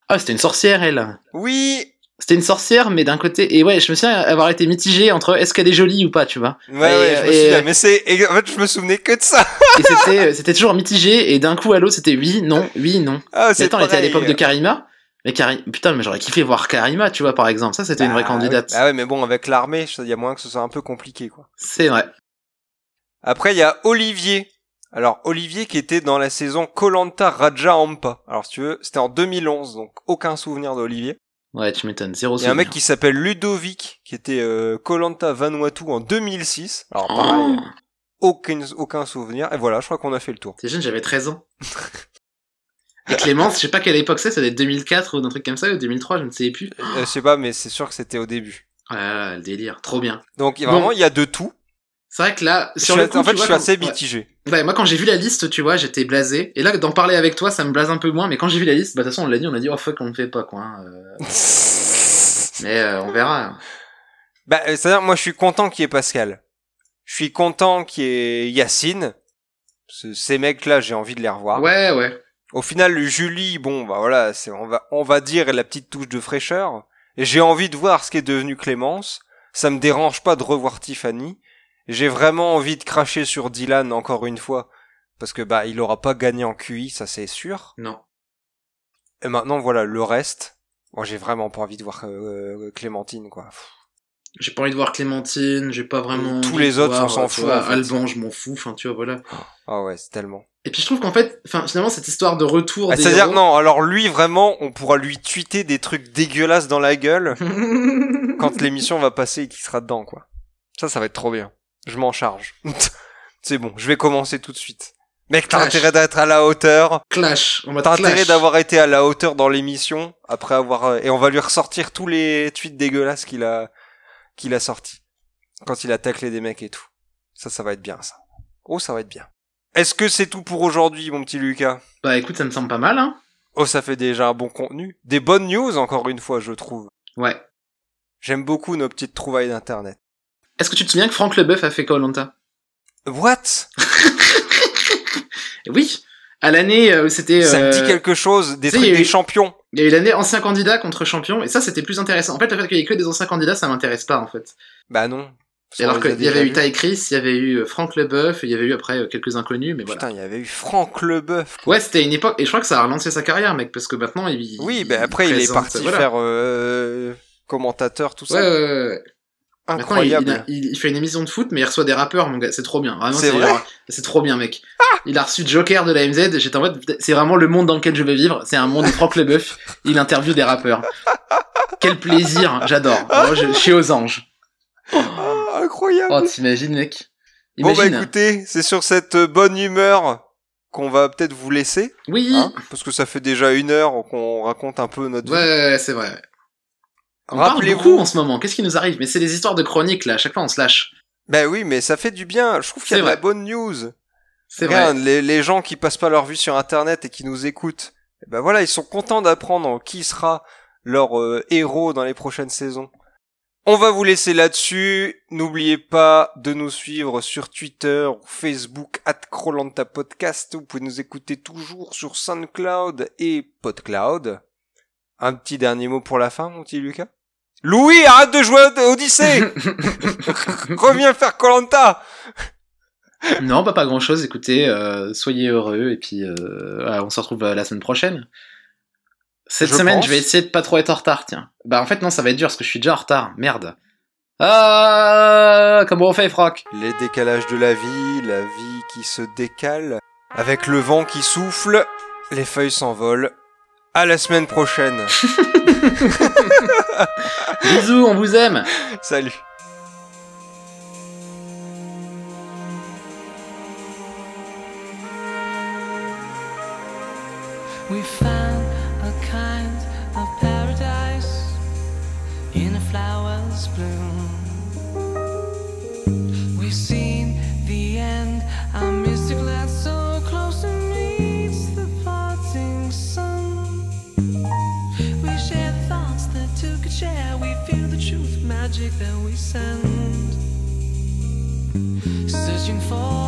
Ah, c'était une sorcière, elle oui C'était une sorcière, mais d'un côté. Et ouais, je me souviens avoir été mitigé entre est-ce qu'elle est jolie ou pas, tu vois. Ouais, Et, ouais, je me souviens. Mais c'est, en fait, je me souvenais que de ça. Et c'était, c'était toujours mitigé, et d'un coup à l'autre, c'était oui, non, oui, non. Ah, Mais attends, elle était à pareil. l'époque de Karima. Mais Kari... Putain, mais j'aurais kiffé voir Karima, tu vois, par exemple. Ça, c'était une vraie Bah, candidate. Ah ouais, mais bon, avec l'armée, il y a moyen que ce soit un peu compliqué, quoi. C'est vrai. Après, il y a Olivier. Alors, Olivier qui était dans la saison Kolanta Raja Ampa. Alors, si tu veux, c'était en 2011, donc aucun souvenir d'Olivier. Ouais, tu m'étonnes. Zéro Il y a un mec souvenir. qui s'appelle Ludovic, qui était Kolanta Vanuatu en 2006. Alors, pareil, Oh, aucun, aucun souvenir. Et voilà, je crois qu'on a fait le tour. T'es jeune, j'avais 13 ans. [LAUGHS] Et Clémence, je sais pas quelle époque c'est, ça doit être 2004 ou un truc comme ça, ou 2003, je ne sais plus. Euh, je sais pas, mais c'est sûr que c'était au début. Ah, le délire, trop bien. Donc, Bon. vraiment, il y a de tout. C'est vrai que là, sur le coup, en fait, je suis assez mitigé. Ouais, moi quand j'ai vu la liste, tu vois, j'étais blasé. Et là, d'en parler avec toi, ça me blase un peu moins. Mais quand j'ai vu la liste, bah de toute façon, on l'a dit, on a dit, oh fuck, on ne fait pas quoi. hein, euh. [LAUGHS] Mais euh, on verra. Bah, c'est-à-dire, moi, je suis content qu'il y ait Pascal. Je suis content qu'il y ait Yacine. Ce- Ces mecs-là, j'ai envie de les revoir. Ouais, ouais. Au final, Julie, bon, bah voilà, c'est, on va, on va dire la petite touche de fraîcheur. Et j'ai envie de voir ce qui est devenu Clémence. Ça me dérange pas de revoir Tiffany. J'ai vraiment envie de cracher sur Dylan encore une fois. Parce que, bah, il aura pas gagné en QI, ça c'est sûr. Non. Et maintenant, voilà, le reste. Moi, j'ai vraiment pas envie de voir euh, Clémentine, quoi. Pff. J'ai pas envie de voir Clémentine, j'ai pas vraiment. Tous les autres, on s'en tu fout, vois, en fait. Alban, je m'en fous, enfin, tu vois, voilà. Ah ouais, c'est tellement. Et puis je trouve qu'en fait, enfin, finalement, cette histoire de retour Ah, C'est-à-dire, non, alors lui, vraiment, on pourra lui tweeter des trucs dégueulasses dans la gueule. [LAUGHS] quand l'émission va passer et qu'il sera dedans, quoi. Ça, ça va être trop bien. Je m'en charge. [LAUGHS] c'est bon, je vais commencer tout de suite. Mec, t'as intérêt d'être à la hauteur. Clash, on va T'as intérêt d'avoir été à la hauteur dans l'émission après avoir euh, et on va lui ressortir tous les tweets dégueulasses qu'il a qu'il a sortis quand il a taclé des mecs et tout. Ça, ça va être bien, ça. Oh, ça va être bien. Est-ce que c'est tout pour aujourd'hui, mon petit Lucas? Bah écoute, ça me semble pas mal, hein. Oh, ça fait déjà un bon contenu. Des bonnes news, encore une fois, je trouve. Ouais. J'aime beaucoup nos petites trouvailles d'internet. Est-ce que tu te souviens que Franck Leboeuf a fait Koh-Lanta What? [LAUGHS] Oui. À l'année euh, où c'était. Ça me euh, dit quelque chose, des trucs des champions. Il y a eu l'année ancien candidat contre champion, et ça c'était plus intéressant. En fait, le fait qu'il y ait que des anciens candidats, ça m'intéresse pas en fait. Bah non. Et alors qu'il y avait eu. Ty Chris, il y avait eu euh, Franck Leboeuf, il y avait eu après euh, quelques inconnus, mais voilà. Putain, il y avait eu Franck Leboeuf. quoi. Ouais, c'était une époque, et je crois que ça a relancé sa carrière, mec, parce que maintenant il. Oui, bah après il est parti voilà. faire euh, commentateur, tout ça. Ouais, ouais, ouais, ouais. Maintenant, il, Incroyable. il, il fait une émission de foot, mais il reçoit des rappeurs, mon gars. C'est trop bien. Vraiment, C'est c'est trop bien, mec. Il a reçu Joker de la MZ. J'étais en mode, c'est vraiment le monde dans lequel je vais vivre. C'est un monde de Franck Leboeuf. Il interviewe des rappeurs. Quel plaisir. J'adore. Moi, je, je suis aux anges. Ah, incroyable. Oh, t'imagines, mec? bon bah écoutez, c'est sur cette euh, bonne humeur qu'on va peut-être vous laisser, oui. hein, parce que ça fait déjà une heure qu'on raconte un peu notre vie. Ouais, c'est vrai. On parle beaucoup Rappelez-vous. en ce moment. Qu'est-ce qui nous arrive? Mais c'est des histoires de chroniques, là. À chaque fois, on se lâche. Ben oui, mais ça fait du bien. Je trouve qu'il y a C'est de la bonne news. C'est vrai. Les, les gens qui passent pas leur vie sur Internet et qui nous écoutent, eh ben voilà, ils sont contents d'apprendre qui sera leur euh, héros dans les prochaines saisons. On va vous laisser là-dessus. N'oubliez pas de nous suivre sur Twitter ou Facebook, at Krolanta Podcast. Vous pouvez nous écouter toujours sur SoundCloud et PodCloud. Un petit dernier mot pour la fin, mon petit Lucas? Louis, arrête de jouer à Odyssey [LAUGHS] Reviens faire Colanta Non, bah, pas grand chose. Écoutez, euh, soyez heureux et puis euh, on se retrouve euh, la semaine prochaine. Cette Je semaine, pense. je vais essayer de pas trop être en retard, tiens. Bah en fait non, ça va être dur parce que je suis déjà en retard. Merde. Ah, comment on fait, Franck Les décalages de la vie, la vie qui se décale, avec le vent qui souffle, les feuilles s'envolent. À la semaine prochaine. [LAUGHS] [LAUGHS] Bisous, on vous aime. Salut. Magic that we send. Searching for